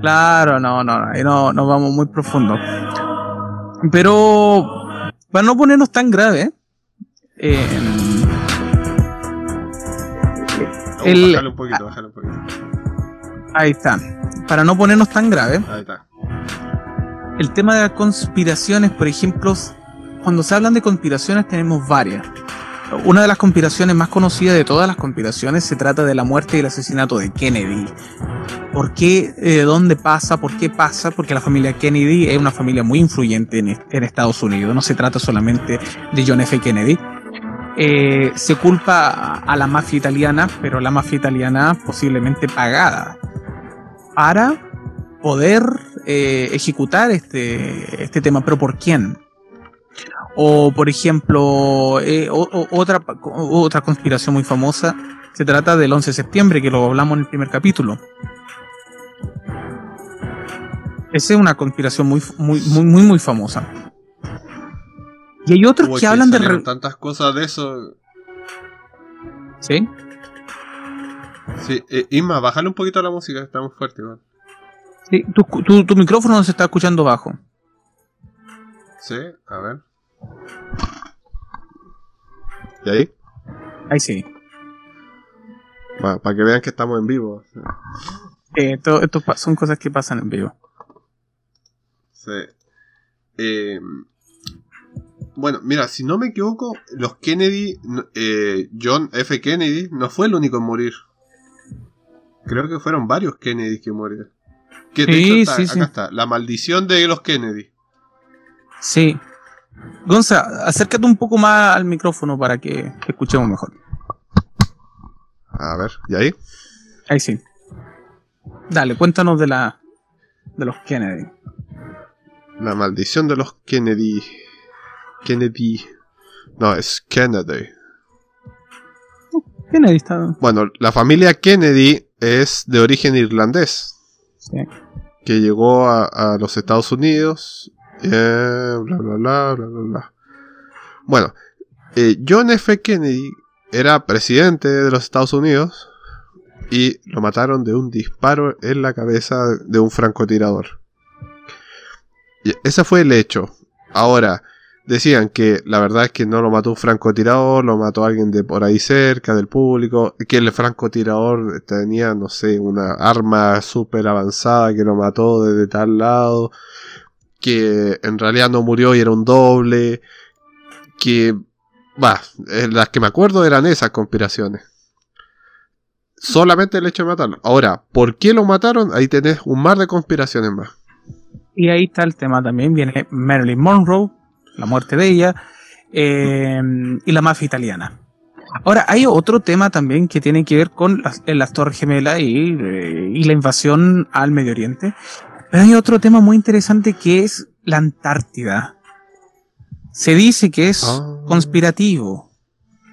Claro, no, no, no, no, vamos muy profundo. Pero, para no ponernos tan grave, eh, el, un poquito, un poquito. Ahí está. Para no ponernos tan grave. Ahí está. El tema de las conspiraciones, por ejemplo, cuando se hablan de conspiraciones tenemos varias. Una de las conspiraciones más conocidas de todas las conspiraciones se trata de la muerte y el asesinato de Kennedy. ¿Por qué? Eh, ¿Dónde pasa? ¿Por qué pasa? Porque la familia Kennedy es una familia muy influyente en, Estados Unidos. No se trata solamente de John F. Kennedy. Eh, se culpa a la mafia italiana, pero la mafia italiana posiblemente pagada para poder eh, ejecutar este, este tema, pero ¿por quién? O, por ejemplo, eh, otra, otra conspiración muy famosa se trata del 11 de septiembre, que lo hablamos en el primer capítulo. Esa es una conspiración muy, muy, muy, muy, muy famosa. Y hay otros que hablan de... tantas cosas de eso. ¿Sí? Sí, eh, Isma, bájale un poquito la música, está muy fuerte. Sí, tu, tu, micrófono se está escuchando bajo. Sí, a ver. ¿Y ahí? Ahí sí. Para que vean que estamos en vivo. Eh, esto, esto, son cosas que pasan en vivo. Sí. Eh, bueno, mira, si no me equivoco, los Kennedy, eh, John F. Kennedy, no fue el único en morir. Creo que fueron varios Kennedy que murieron. Que sí, sí, acá está, la maldición de los Kennedy. Sí. Gonza, acércate un poco más al micrófono para que, que escuchemos mejor. A ver, ¿y ahí? Ahí sí. Dale, cuéntanos de la de los Kennedy. La maldición de los Kennedy. Kennedy. No, es Kennedy. Kennedy está. Bueno, la familia Kennedy es de origen irlandés. Que llegó a, los Estados Unidos. Eh, bla, bla, bla, bla, bla, Bueno, eh, John F. Kennedy era presidente de los Estados Unidos y lo mataron de un disparo en la cabeza de un francotirador. Y ese fue el hecho. Ahora, decían que la verdad es que no lo mató un francotirador, lo mató alguien de por ahí cerca del público, que el francotirador tenía, no sé, una arma súper avanzada que lo mató desde tal lado, que en realidad no murió y era un doble, que, va, eh, las que me acuerdo eran esas conspiraciones. Solamente el hecho de matarlo. Ahora, ¿por qué lo mataron? Ahí tenés un mar de conspiraciones más. Y ahí está el tema también. Viene Marilyn Monroe, la muerte de ella, eh, y la mafia italiana. Ahora, hay otro tema también que tiene que ver con las, las Torres Gemelas y, eh, y, la invasión al Medio Oriente. Pero hay otro tema muy interesante que es la Antártida. Se dice que es ah. conspirativo,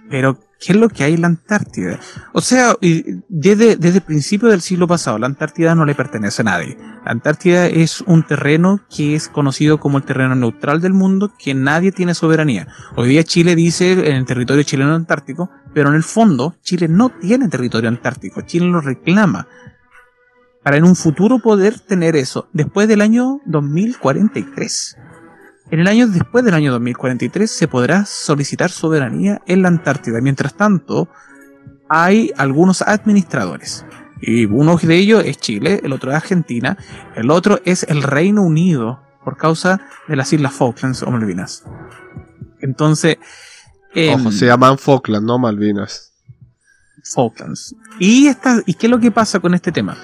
pero ¿Qué es lo que hay en la Antártida? O sea, desde, desde el principio del siglo pasado, la Antártida no le pertenece a nadie. La Antártida es un terreno que es conocido como el terreno neutral del mundo, que nadie tiene soberanía. Hoy día Chile dice en el territorio chileno antártico, pero en el fondo Chile no tiene territorio antártico. Chile lo reclama. Para en un futuro poder tener eso, después del año 2043. En el año después del año 2043 se podrá solicitar soberanía en la Antártida. Mientras tanto, hay algunos administradores. Y uno de ellos es Chile, el otro es Argentina, el otro es el Reino Unido, por causa de las Islas Falklands o Malvinas. Entonces... Ojo, se llaman Falklands, no Malvinas. Falklands. ¿Y, esta, ¿Y qué es lo que pasa con este tema?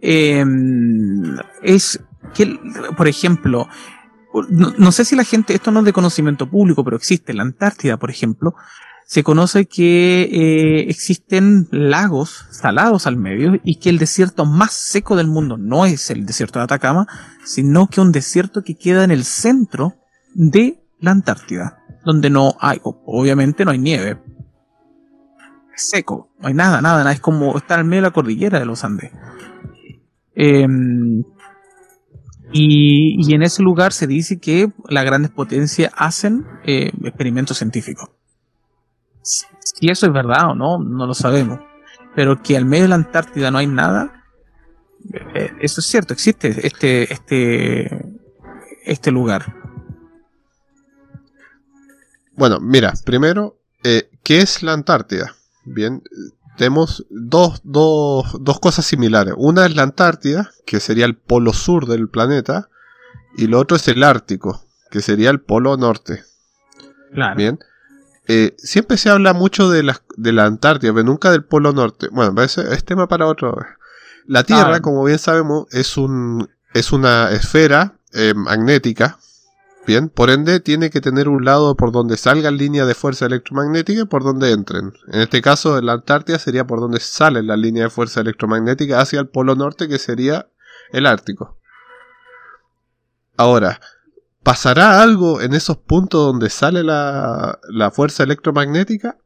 Em, es que, por ejemplo, no, sé si la gente, esto no es de conocimiento público, pero existe en la Antártida, por ejemplo, se conoce que eh, existen lagos salados al medio y que el desierto más seco del mundo no es el desierto de Atacama, sino que un desierto que queda en el centro de la Antártida, donde no hay, obviamente no hay nieve. Es seco, no hay nada, nada, nada, es como estar en medio de la cordillera de los Andes. Eh, y, en ese lugar se dice que las grandes potencias hacen eh, experimentos científicos. Si eso es verdad o no, no lo sabemos. Pero que al medio de la Antártida no hay nada, eh, eso es cierto, existe este, este, este lugar. Bueno, mira, primero, eh, ¿qué es la Antártida? Bien, tenemos dos, cosas similares. Una es la Antártida, que sería el polo sur del planeta, y lo otro es el Ártico, que sería el polo norte. Claro. Bien. Eh, siempre se habla mucho de la, de la Antártida, pero nunca del polo norte. Bueno, es tema para otro. La Tierra, ah. como bien sabemos, es, un, es una esfera eh, magnética Bien, por ende tiene que tener un lado por donde salgan líneas de fuerza electromagnética y por donde entren. En este caso, en la Antártida sería por donde salen las líneas de fuerza electromagnética hacia el polo norte, que sería el Ártico. Ahora, ¿pasará algo en esos puntos donde sale la, la fuerza electromagnética?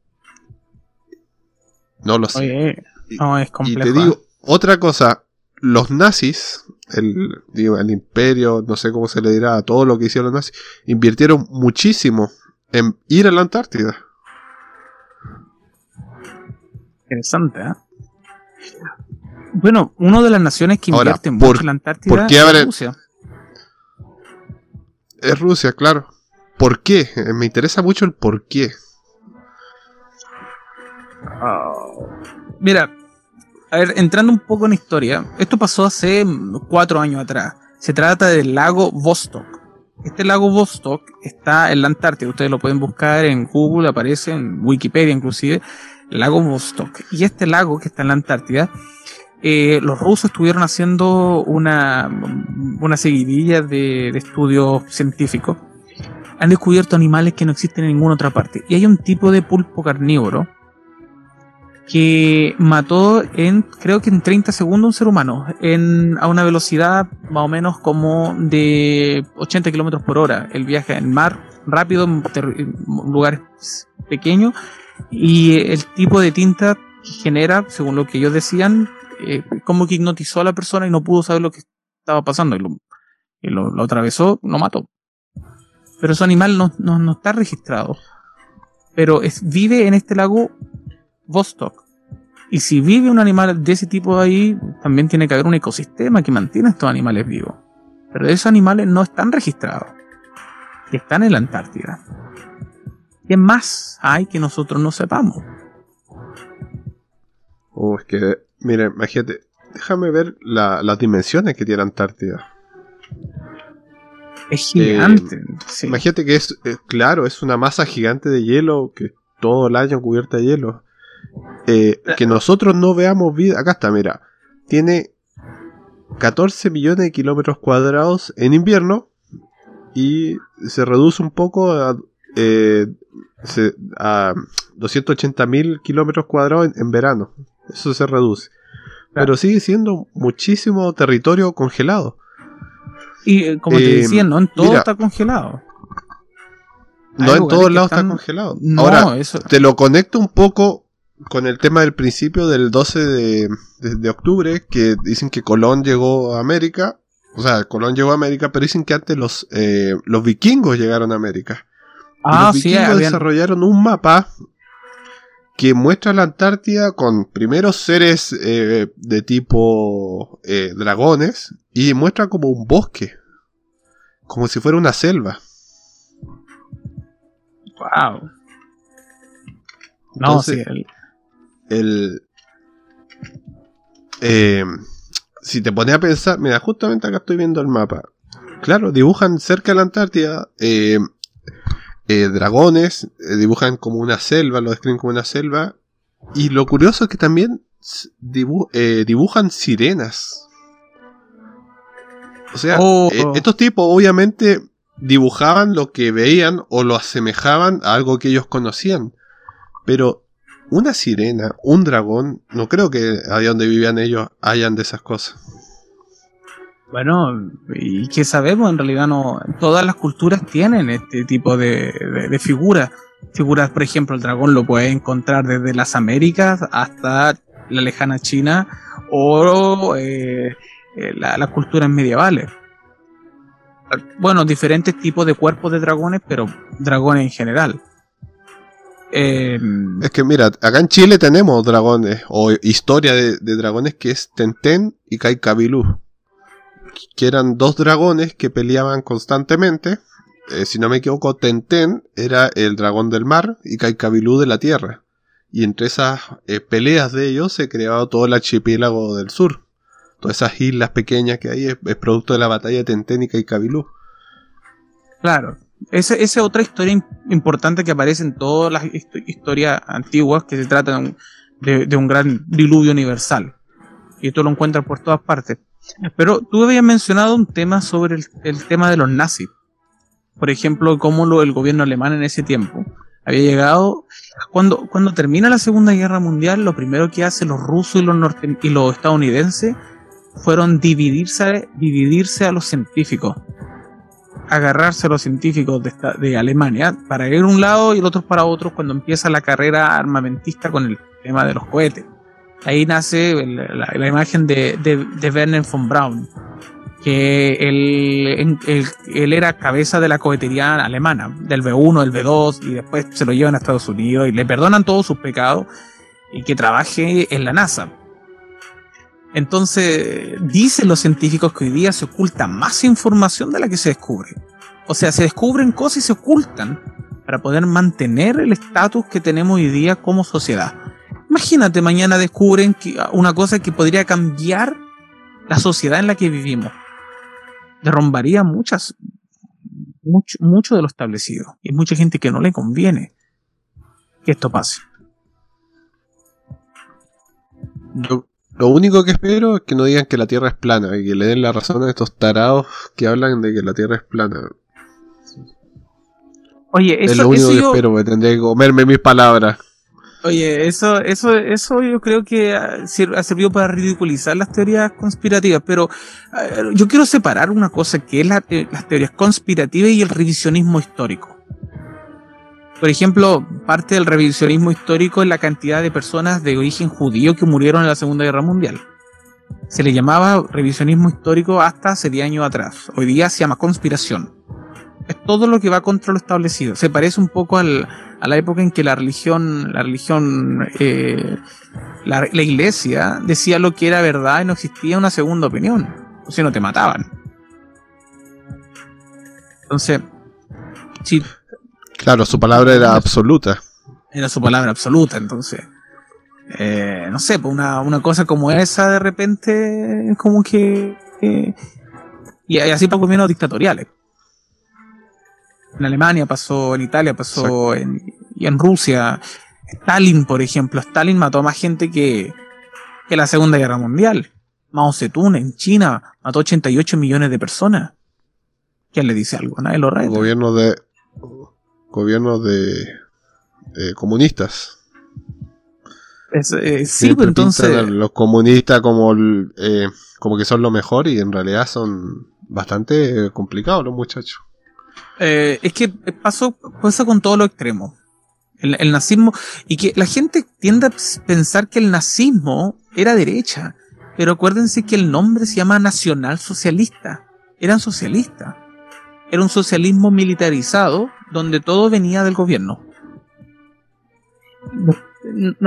No lo sé. Oye, no, es Y complejo. te digo, otra cosa, los nazis, el, digo, el imperio, no sé cómo se le dirá a todo lo que hicieron los nazis, invirtieron muchísimo en ir a la Antártida. Interesante, ¿eh? Bueno, una de las naciones que Ahora, invierte ¿por- mucho en la Antártida por qué es Rusia. Es Rusia, claro. ¿Por qué? Eh, Me interesa mucho el por qué. Mira, a ver, entrando un poco en historia, esto pasó hace mm, cuatro años atrás. Se trata del lago Vostok. Este lago Vostok está en la Antártida. Ustedes lo pueden buscar en Google, aparece en Wikipedia inclusive. Lago Vostok. Y este lago que está en la Antártida, eh, los rusos estuvieron haciendo una, una seguidilla de, de estudios científicos. Han descubierto animales que no existen en ninguna otra parte. Y hay un tipo de pulpo carnívoro que mató en, creo que en 30 segundos un ser humano, en, a una velocidad más o menos como de 80 kilómetros por hora. El viaje en mar rápido, en en lugares pequeños, y el tipo de tinta que genera, según lo que ellos decían, eh, como que hipnotizó a la persona y no pudo saber lo que estaba pasando, y lo, y lo, lo atravesó, lo mató. Pero ese animal no, no, no está registrado. Pero es, vive en este lago Vostok. Y si vive un animal de ese tipo ahí, también tiene que haber un ecosistema que mantiene a estos animales vivos. Pero esos animales no están registrados. Que están en la Antártida. ¿Qué más hay que nosotros no sepamos? Oh, es que, mire, imagínate, déjame ver la- las dimensiones que tiene Antártida. Es gigante. sí. Imagínate que es, eh, claro, es una masa gigante de hielo que todo el año cubierta de hielo. Eh, que nosotros no veamos vida. Acá está, mira. Tiene 14 millones de kilómetros cuadrados en invierno y se reduce un poco a, eh, se- a 280 mil kilómetros cuadrados en, en verano. Eso se reduce. Pero sigue siendo muchísimo territorio congelado. Y eh, como te Eh, decía, no en todo mira. está congelado. No en todos lados están- está congelado. No, Ahora, eso. te lo conecto un poco con el tema del principio del 12 de, de- de octubre, que dicen que Colón llegó a América. O sea, Colón llegó a América, pero dicen que antes los, eh, los vikingos llegaron a América. Ah, los sí, vikingos habían- desarrollaron un mapa que muestra la Antártida con primeros seres eh, de tipo eh, dragones y muestra como un bosque, como si fuera una selva. Wow. No, sí, el- el eh, si te pones a pensar, mira, justamente acá estoy viendo el mapa. Claro, dibujan cerca de la Antártida eh, eh, dragones, dibujan como una selva, lo describen como una selva. Y lo curioso es que también dibu- dibujan sirenas. O sea, Oh. estos tipos obviamente dibujaban lo que veían o lo asemejaban a algo que ellos conocían. Pero una sirena, un dragón, no creo que allá donde vivían ellos hayan de esas cosas. Bueno, y que sabemos, en realidad no. Todas las culturas tienen este tipo de, de- figuras. Figuras, por ejemplo, el dragón lo puedes encontrar desde las Américas hasta la lejana China o eh, eh, la- las culturas medievales. Bueno, diferentes tipos de cuerpos de dragones, pero dragones en general. Eh, Es que mira, acá en Chile tenemos dragones, o historia de, de dragones que es Tenten y Kaikabilú. Que eran dos dragones que peleaban constantemente. Eh, si no me equivoco, Tenten era el dragón del mar y Kaikabilú de la tierra. Y entre esas eh, peleas de ellos se creaba todo el archipiélago del sur. Todas esas islas pequeñas que hay es, es producto de la batalla de Tenten y Kaikabilú. Claro. Esa es otra historia im- importante que aparece en todas las histo- historias antiguas, que se trata de un, gran diluvio universal. Y esto lo encuentras por todas partes. Pero tú habías mencionado un tema sobre el, el tema de los nazis. Por ejemplo, cómo lo, el gobierno alemán en ese tiempo había llegado. Cuando, cuando termina la Segunda Guerra Mundial, lo primero que hacen los rusos y los, norte- y los estadounidenses fueron dividirse, dividirse a los científicos agarrarse a los científicos de, Alemania para ir un lado y el otro para otro cuando empieza la carrera armamentista con el tema de los cohetes. Ahí nace la, imagen de, Werner von Braun, que él, él, era cabeza de la cohetería alemana, del B1, del B2, y después se lo llevan a Estados Unidos y le perdonan todos sus pecados y que trabaje en la NASA. Entonces, dicen los científicos que hoy día se oculta más información de la que se descubre. O sea, se descubren cosas y se ocultan para poder mantener el estatus que tenemos hoy día como sociedad. Imagínate, mañana descubren una cosa que podría cambiar la sociedad en la que vivimos. Derrumbaría muchas, mucho, de lo establecido. Y mucha gente que no le conviene que esto pase. Yo lo único que espero es que no digan que la Tierra es plana y que le den la razón a estos tarados que hablan de que la Tierra es plana. Oye, eso es lo único que espero, porque tendré que comerme mis palabras. Oye, eso, eso, eso yo creo que ha servido para ridiculizar las teorías conspirativas, pero yo quiero separar una cosa que es las teorías conspirativas y el revisionismo histórico. Por ejemplo, parte del revisionismo histórico es la cantidad de personas de origen judío que murieron en la Segunda Guerra Mundial. Se le llamaba revisionismo histórico hasta hace 10 años atrás. Hoy día se llama conspiración. Es todo lo que va contra lo establecido. Se parece un poco al, a la época en que la religión, la religión, eh, la, iglesia decía lo que era verdad y no existía una segunda opinión. O sea, no te mataban. Entonces, si Claro, su palabra era absoluta. Era su palabra absoluta, entonces. Eh, no sé, pues una, una, cosa como esa de repente es como que. y así para gobiernos dictatoriales. En Alemania pasó, en Italia pasó, en, y en Rusia. Stalin, por ejemplo, Stalin mató a más gente que, que la Segunda Guerra Mundial. Mao Zedong en China mató 88 millones de personas. ¿Quién le dice algo? Nadie lo El gobierno de gobiernos de, comunistas. Eh, sí, pues entonces. Los comunistas como, eh, como que son lo mejor y en realidad son bastante complicados los muchachos. Eh, es que pasó, pasa con todo lo extremo. El, el, nazismo. Y que la gente tiende a pensar que el nazismo era derecha. Pero acuérdense que el nombre se llama nacional socialista. Eran socialistas. Era un socialismo militarizado donde todo venía del gobierno.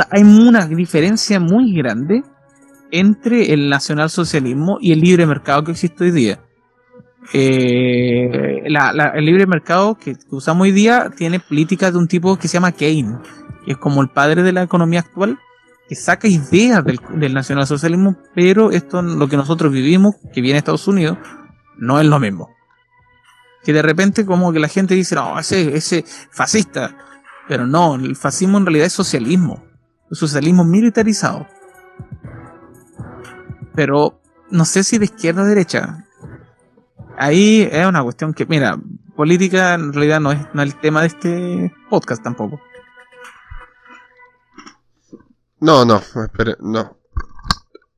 Hay una diferencia muy grande entre el nacionalsocialismo y el libre mercado que existe hoy día. Eh, el libre mercado que, usamos hoy día tiene políticas de un tipo que se llama Keynes, que es como el padre de la economía actual, que saca ideas del, del nacionalsocialismo, pero esto, lo que nosotros vivimos, que viene de Estados Unidos, no es lo mismo que de repente como que la gente dice, no, ese, ese fascista. Pero no, el fascismo en realidad es socialismo. socialismo militarizado. Pero no sé si de izquierda o derecha. Ahí es una cuestión que, mira, política en realidad no es, no el tema de este podcast tampoco. No, no, no.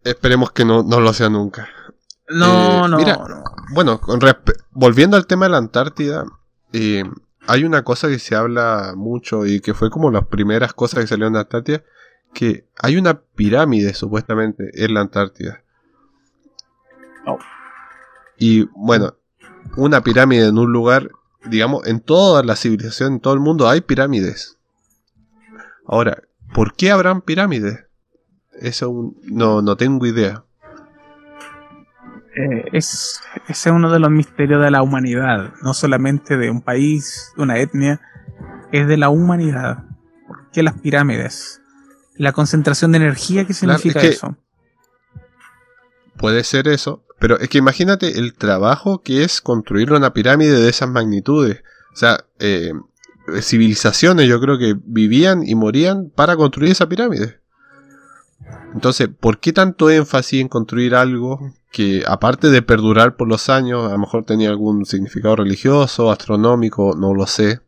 Esperemos que no, no lo sea nunca. No, eh, no, no. Bueno, volviendo al tema de la Antártida, eh, hay una cosa que se habla mucho y que fue como las primeras cosas que salieron de Antártida, que hay una pirámide supuestamente en la Antártida. Oh. Y bueno, una pirámide en un lugar, digamos, en toda la civilización, en todo el mundo hay pirámides. Ahora, ¿por qué habrán pirámides? Eso no, no tengo idea. Eh, es, ese es uno de los misterios de la humanidad, no solamente de un país, una etnia, es de la humanidad. ¿Por qué las pirámides? La concentración de energía que significa eso. Puede ser eso, pero es que imagínate el trabajo que es construir una pirámide de esas magnitudes. O sea, eh, civilizaciones yo creo que vivían y morían para construir esa pirámide. Entonces, ¿por qué tanto énfasis en construir algo que aparte de perdurar por los años, a lo mejor tenía algún significado religioso, astronómico, no lo sé,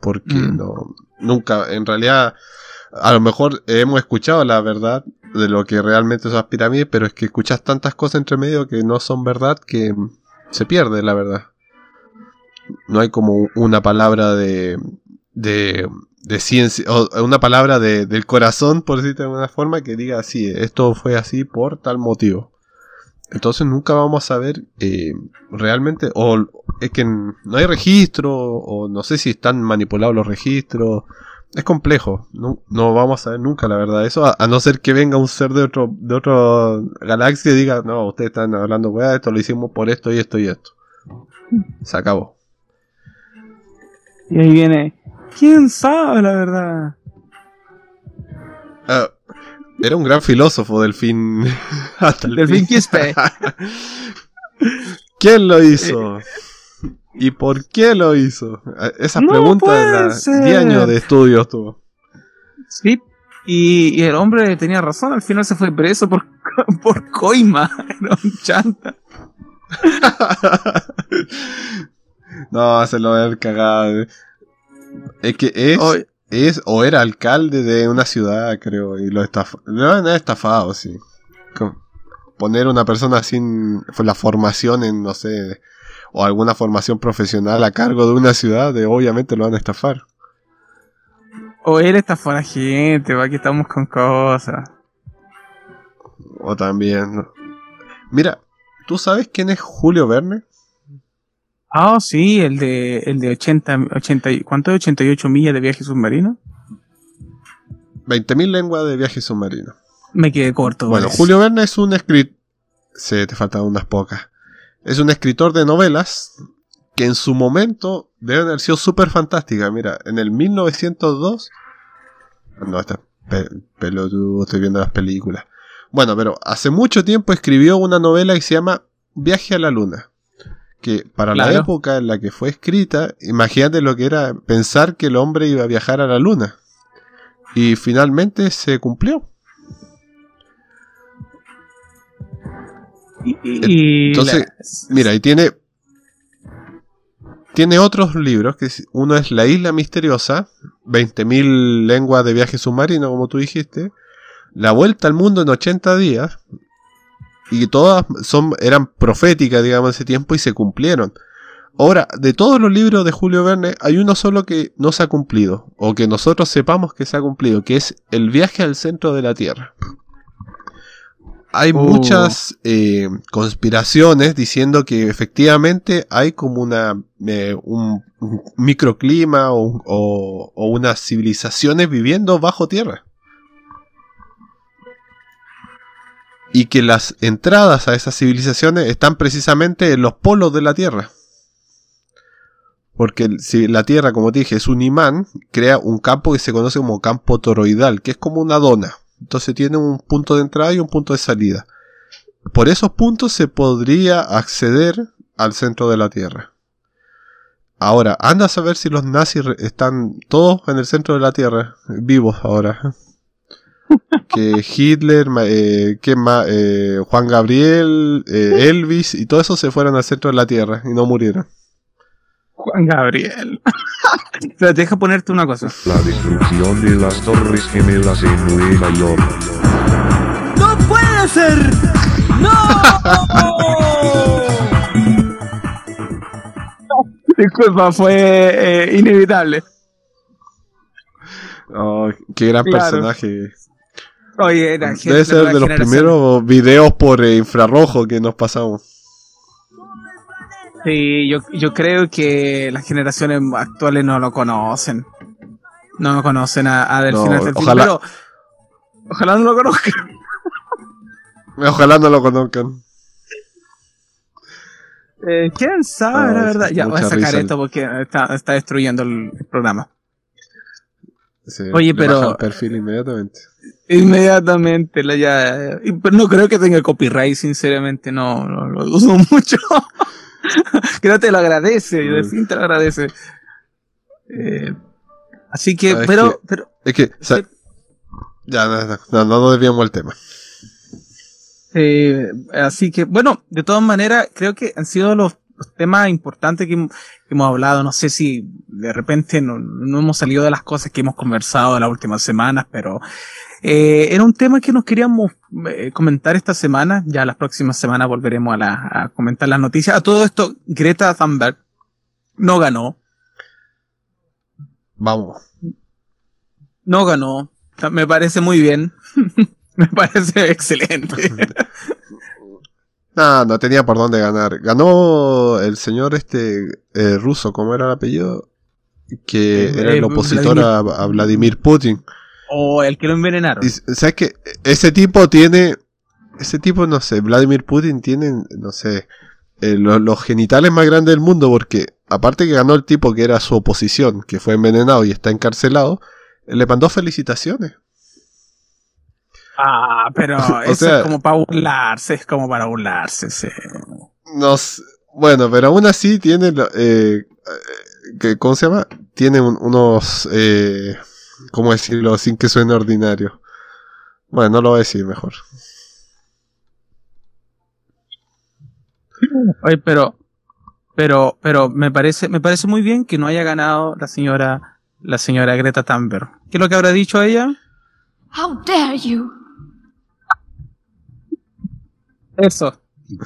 porque mm. no, nunca, en realidad, a lo mejor hemos escuchado la verdad de lo que realmente son las pirámides, pero es que escuchas tantas cosas entre medio que no son verdad que se pierde la verdad. no hay como una palabra de, de, de ciencia, o una palabra de, del corazón, por decirlo de alguna forma, que diga así, esto fue así por tal motivo. Entonces nunca vamos a saber eh, realmente, o es que no hay registro, o no sé si están manipulados los registros. Es complejo, no, no vamos a ver nunca la verdad. Eso a, no ser que venga un ser de otro de otra galaxia y diga, no, ustedes están hablando, weá, esto lo hicimos por esto y esto y esto. Se acabó. Y ahí viene, ¿quién sabe la verdad? Ah, era un gran filósofo, Delfín. Hasta el Delfín Quispe. ¿Quién lo hizo? ¿Y por qué lo hizo? Esa pregunta de 10 años de estudio estuvo. Sí, y, el hombre tenía razón, al final se fue preso por, por coima. Era un chanta. no, se lo ver cagado. Es que es es o era alcalde de una ciudad, creo, y lo estafó. Lo han estafado, sí. Poner una persona sin la formación en, no sé, o alguna formación profesional a cargo de una ciudad, de, obviamente lo van a estafar. O él estafó a la gente, va que estamos con cosas. O también. Mira, ¿tú sabes quién es Julio Verne? Ah, sí, el de, el de 80, 80, ¿cuánto? 88 millas de viaje submarino. 20.000 lenguas de viaje submarino. Me quedé corto. Bueno, Julio Verne es un escritor. Sí, te faltan unas pocas. Es un escritor de novelas que en su momento debe haber sido súper fantástica. Mira, en el 1902. No, está pelotudo, estoy viendo las películas. Bueno, pero hace mucho tiempo escribió una novela que se llama Viaje a la Luna que para la época en la que fue escrita, imagínate lo que era pensar que el hombre iba a viajar a la luna. Y finalmente se cumplió. Entonces, mira, y tiene tiene otros libros, que uno es La Isla Misteriosa, 20.000 lenguas de viaje submarino, como tú dijiste, La Vuelta al Mundo en 80 días, y todas son, eran proféticas, digamos, ese tiempo y se cumplieron. Ahora, de todos los libros de Julio Verne, hay uno solo que no se ha cumplido, o que nosotros sepamos que se ha cumplido, que es El viaje al centro de la Tierra. Hay oh. muchas eh, conspiraciones diciendo que efectivamente hay como una, eh, un, microclima o, o unas civilizaciones viviendo bajo tierra. Y que las entradas a esas civilizaciones están precisamente en los polos de la Tierra. Porque si la Tierra, como te dije, es un imán, crea un campo que se conoce como campo toroidal, que es como una dona. Entonces tiene un punto de entrada y un punto de salida. Por esos puntos se podría acceder al centro de la Tierra. Ahora, anda a saber si los nazis están todos en el centro de la Tierra, vivos ahora que Hitler, eh, que eh, Juan Gabriel, eh, Elvis y todo eso se fueron al centro de la Tierra y no murieron. Juan Gabriel. Pero deja ponerte una cosa. La destrucción de las Torres Gemelas en Nueva York. ¡No puede ser! ¡No! Disculpa, fue inevitable. Oh, qué gran personaje. Oye, Debe ser de los primeros videos por eh, infrarrojo que nos pasamos. Sí, yo, yo creo que las generaciones actuales no lo conocen. No lo conocen a, a Delfín ojalá, ojalá no lo conozcan. Ojalá no lo conozcan. Eh, ¿Quién sabe, la verdad? Ya, voy a sacar esto porque está, está destruyendo el programa. Oye, pero. perfil inmediatamente. Inmediatamente, la ya. Pero no creo que tenga copyright, sinceramente, no, lo uso mucho. creo que te lo agradece, y de fin te lo agradece. Eh, así que, pero, pero. Es que, ya, no, no, no, desviamos el tema. Eh, así que, bueno, de todas maneras, creo que han sido los los temas importantes que, hemos hablado, no sé si de repente no, hemos salido de las cosas que hemos conversado en las últimas semanas, pero eh, era un tema que nos queríamos eh, comentar esta semana. Ya las próximas semanas volveremos a, la, a comentar las noticias. A todo esto, Greta Thunberg No ganó. Vamos. No ganó. Me parece muy bien. Me parece excelente. No, no tenía por dónde ganar. Ganó el señor este eh, ruso, ¿cómo era el apellido? Que Eh, era el eh, opositor a, a Vladimir Putin. o el que lo envenenaron. Y, ¿Sabes qué? Ese tipo tiene. Ese tipo, no sé, Vladimir Putin tiene, no sé, eh, lo- los genitales más grandes del mundo porque, aparte que ganó el tipo que era su oposición, que fue envenenado y está encarcelado, le mandó felicitaciones. Ah, pero eso sea- es como para burlarse, es como para burlarse, sí. No sé, bueno, pero aún así tiene, eh, eh, que, ¿cómo se llama? Tiene un- unos, eh, ¿cómo decirlo sin que suene ordinario? Bueno, no lo voy a decir mejor. Oye, pero, pero, pero me parece, me parece muy bien que no haya ganado la señora, la señora Greta Thunberg. ¿Qué es lo que habrá dicho ella? How dare you? Eso.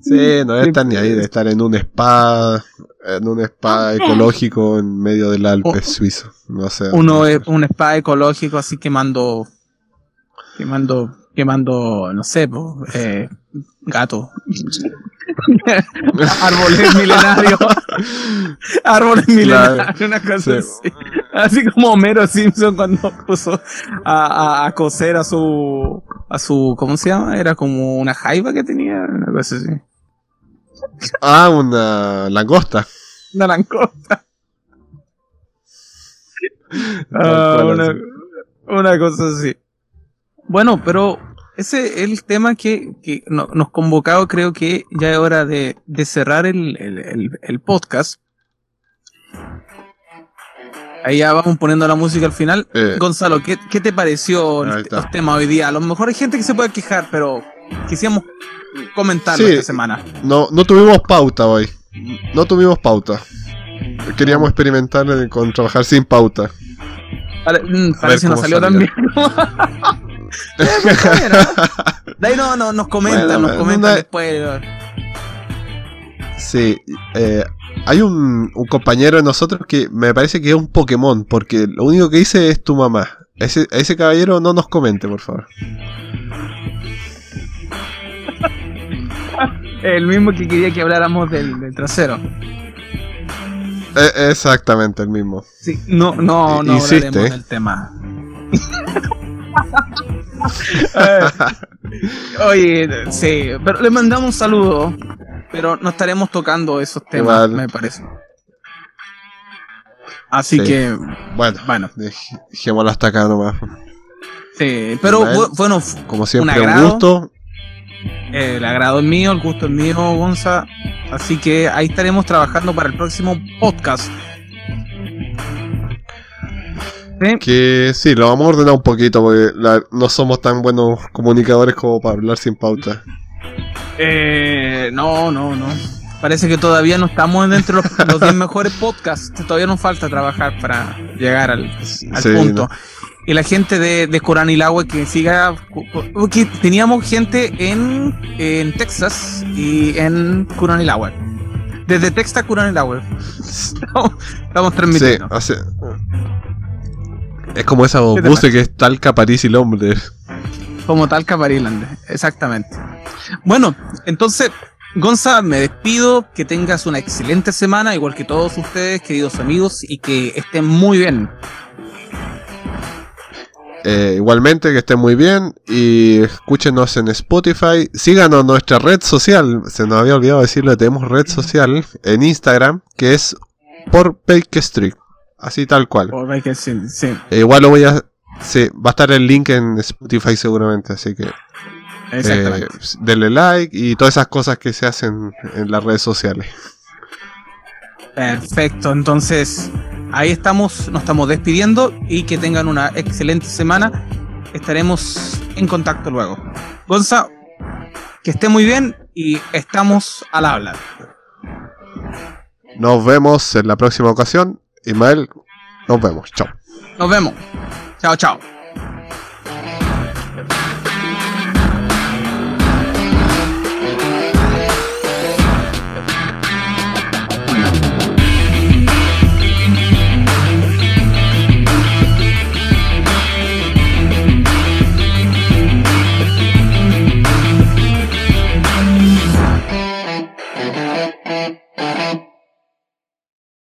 Sí, no debe estar ni ahí, de estar en un spa, en un spa ecológico en medio del Alpes suizo. No sé. Uno es un spa ecológico así quemando, quemando, quemando, no sé, po, eh, gato. Árboles milenarios. Árboles milenarios, una cosa Sí. así. Así como Homero Simpson cuando puso a, a, a coser a su, a su, ¿cómo se llama? Era como una jaiba que tenía, una cosa así. Ah, una langosta. Una langosta. Ah, una, una cosa así. Bueno, pero ese es el tema que, que no- nos convocado. Creo que ya es hora de, de cerrar el, el- el- el podcast. Ahí ya vamos poniendo la música al final. Eh. Gonzalo, ¿qué, qué te pareció los temas hoy día? A lo mejor hay gente que se puede quejar, pero quisiéramos comentarlo Sí. esta semana. No, no tuvimos pauta hoy. No tuvimos pauta. Queríamos experimentar con trabajar sin pauta. Mm, parece que no cómo salió ¿eh? De ahí no, no, nos comentan, Bueno, nos en comentan después. Sí, eh, hay un, un compañero de nosotros que me parece que es un Pokémon, porque lo único que dice es tu mamá. Ese, a ese caballero no nos comente, por favor. El mismo que quería que habláramos del, del trasero. Eh, exactamente el mismo. Sí, no, no, no Insiste, hablaremos ¿eh? del tema. Oye, sí, pero le mandamos un saludo, pero no estaremos tocando esos temas, Igual. me parece. Así Sí. que, Bueno, bueno, dej- dejémoslo hasta acá nomás. sí, pero Igual. bueno, Como siempre, Un un, gusto. el agrado es mío, el gusto es mío, Gonza. Así que ahí estaremos trabajando para el próximo podcast. Sí, Que sí, lo vamos a ordenar un poquito porque la- no somos tan buenos comunicadores como para hablar sin pauta. Eh, no, no, no. Parece que todavía no estamos dentro de los, los 10 mejores podcasts. Todavía nos falta trabajar para llegar al, al Sí, punto. no. Y la gente de, de Curanilagüe que siga. Que teníamos gente en, en Texas y en Curanilagüe. Desde Texas a Curanilagüe. Estamos, estamos Sí, transmitiendo. hace- Es como esa ¿Qué te buses que es Talca, París y Londres. Como tal Capariland, exactamente. Bueno, entonces, Gonza, me despido, que tengas una excelente semana, igual que todos ustedes, queridos amigos, y que estén muy bien. Eh, igualmente, que estén muy bien y escúchenos en Spotify. Síganos en nuestra red social. Se nos había olvidado decirle, tenemos red social en Instagram que es por Bake Street. Así tal cual. Sí, Eh, igual lo voy a. Sí, va a estar el link en Spotify seguramente, así que eh, denle like y todas esas cosas que se hacen en las redes sociales. Perfecto, entonces ahí estamos, nos estamos despidiendo y que tengan una excelente semana. Estaremos en contacto luego. Gonza, que esté muy bien y estamos al habla. Nos vemos en la próxima ocasión. Ismael, nos vemos. Chao. Nos vemos. Chao, chao.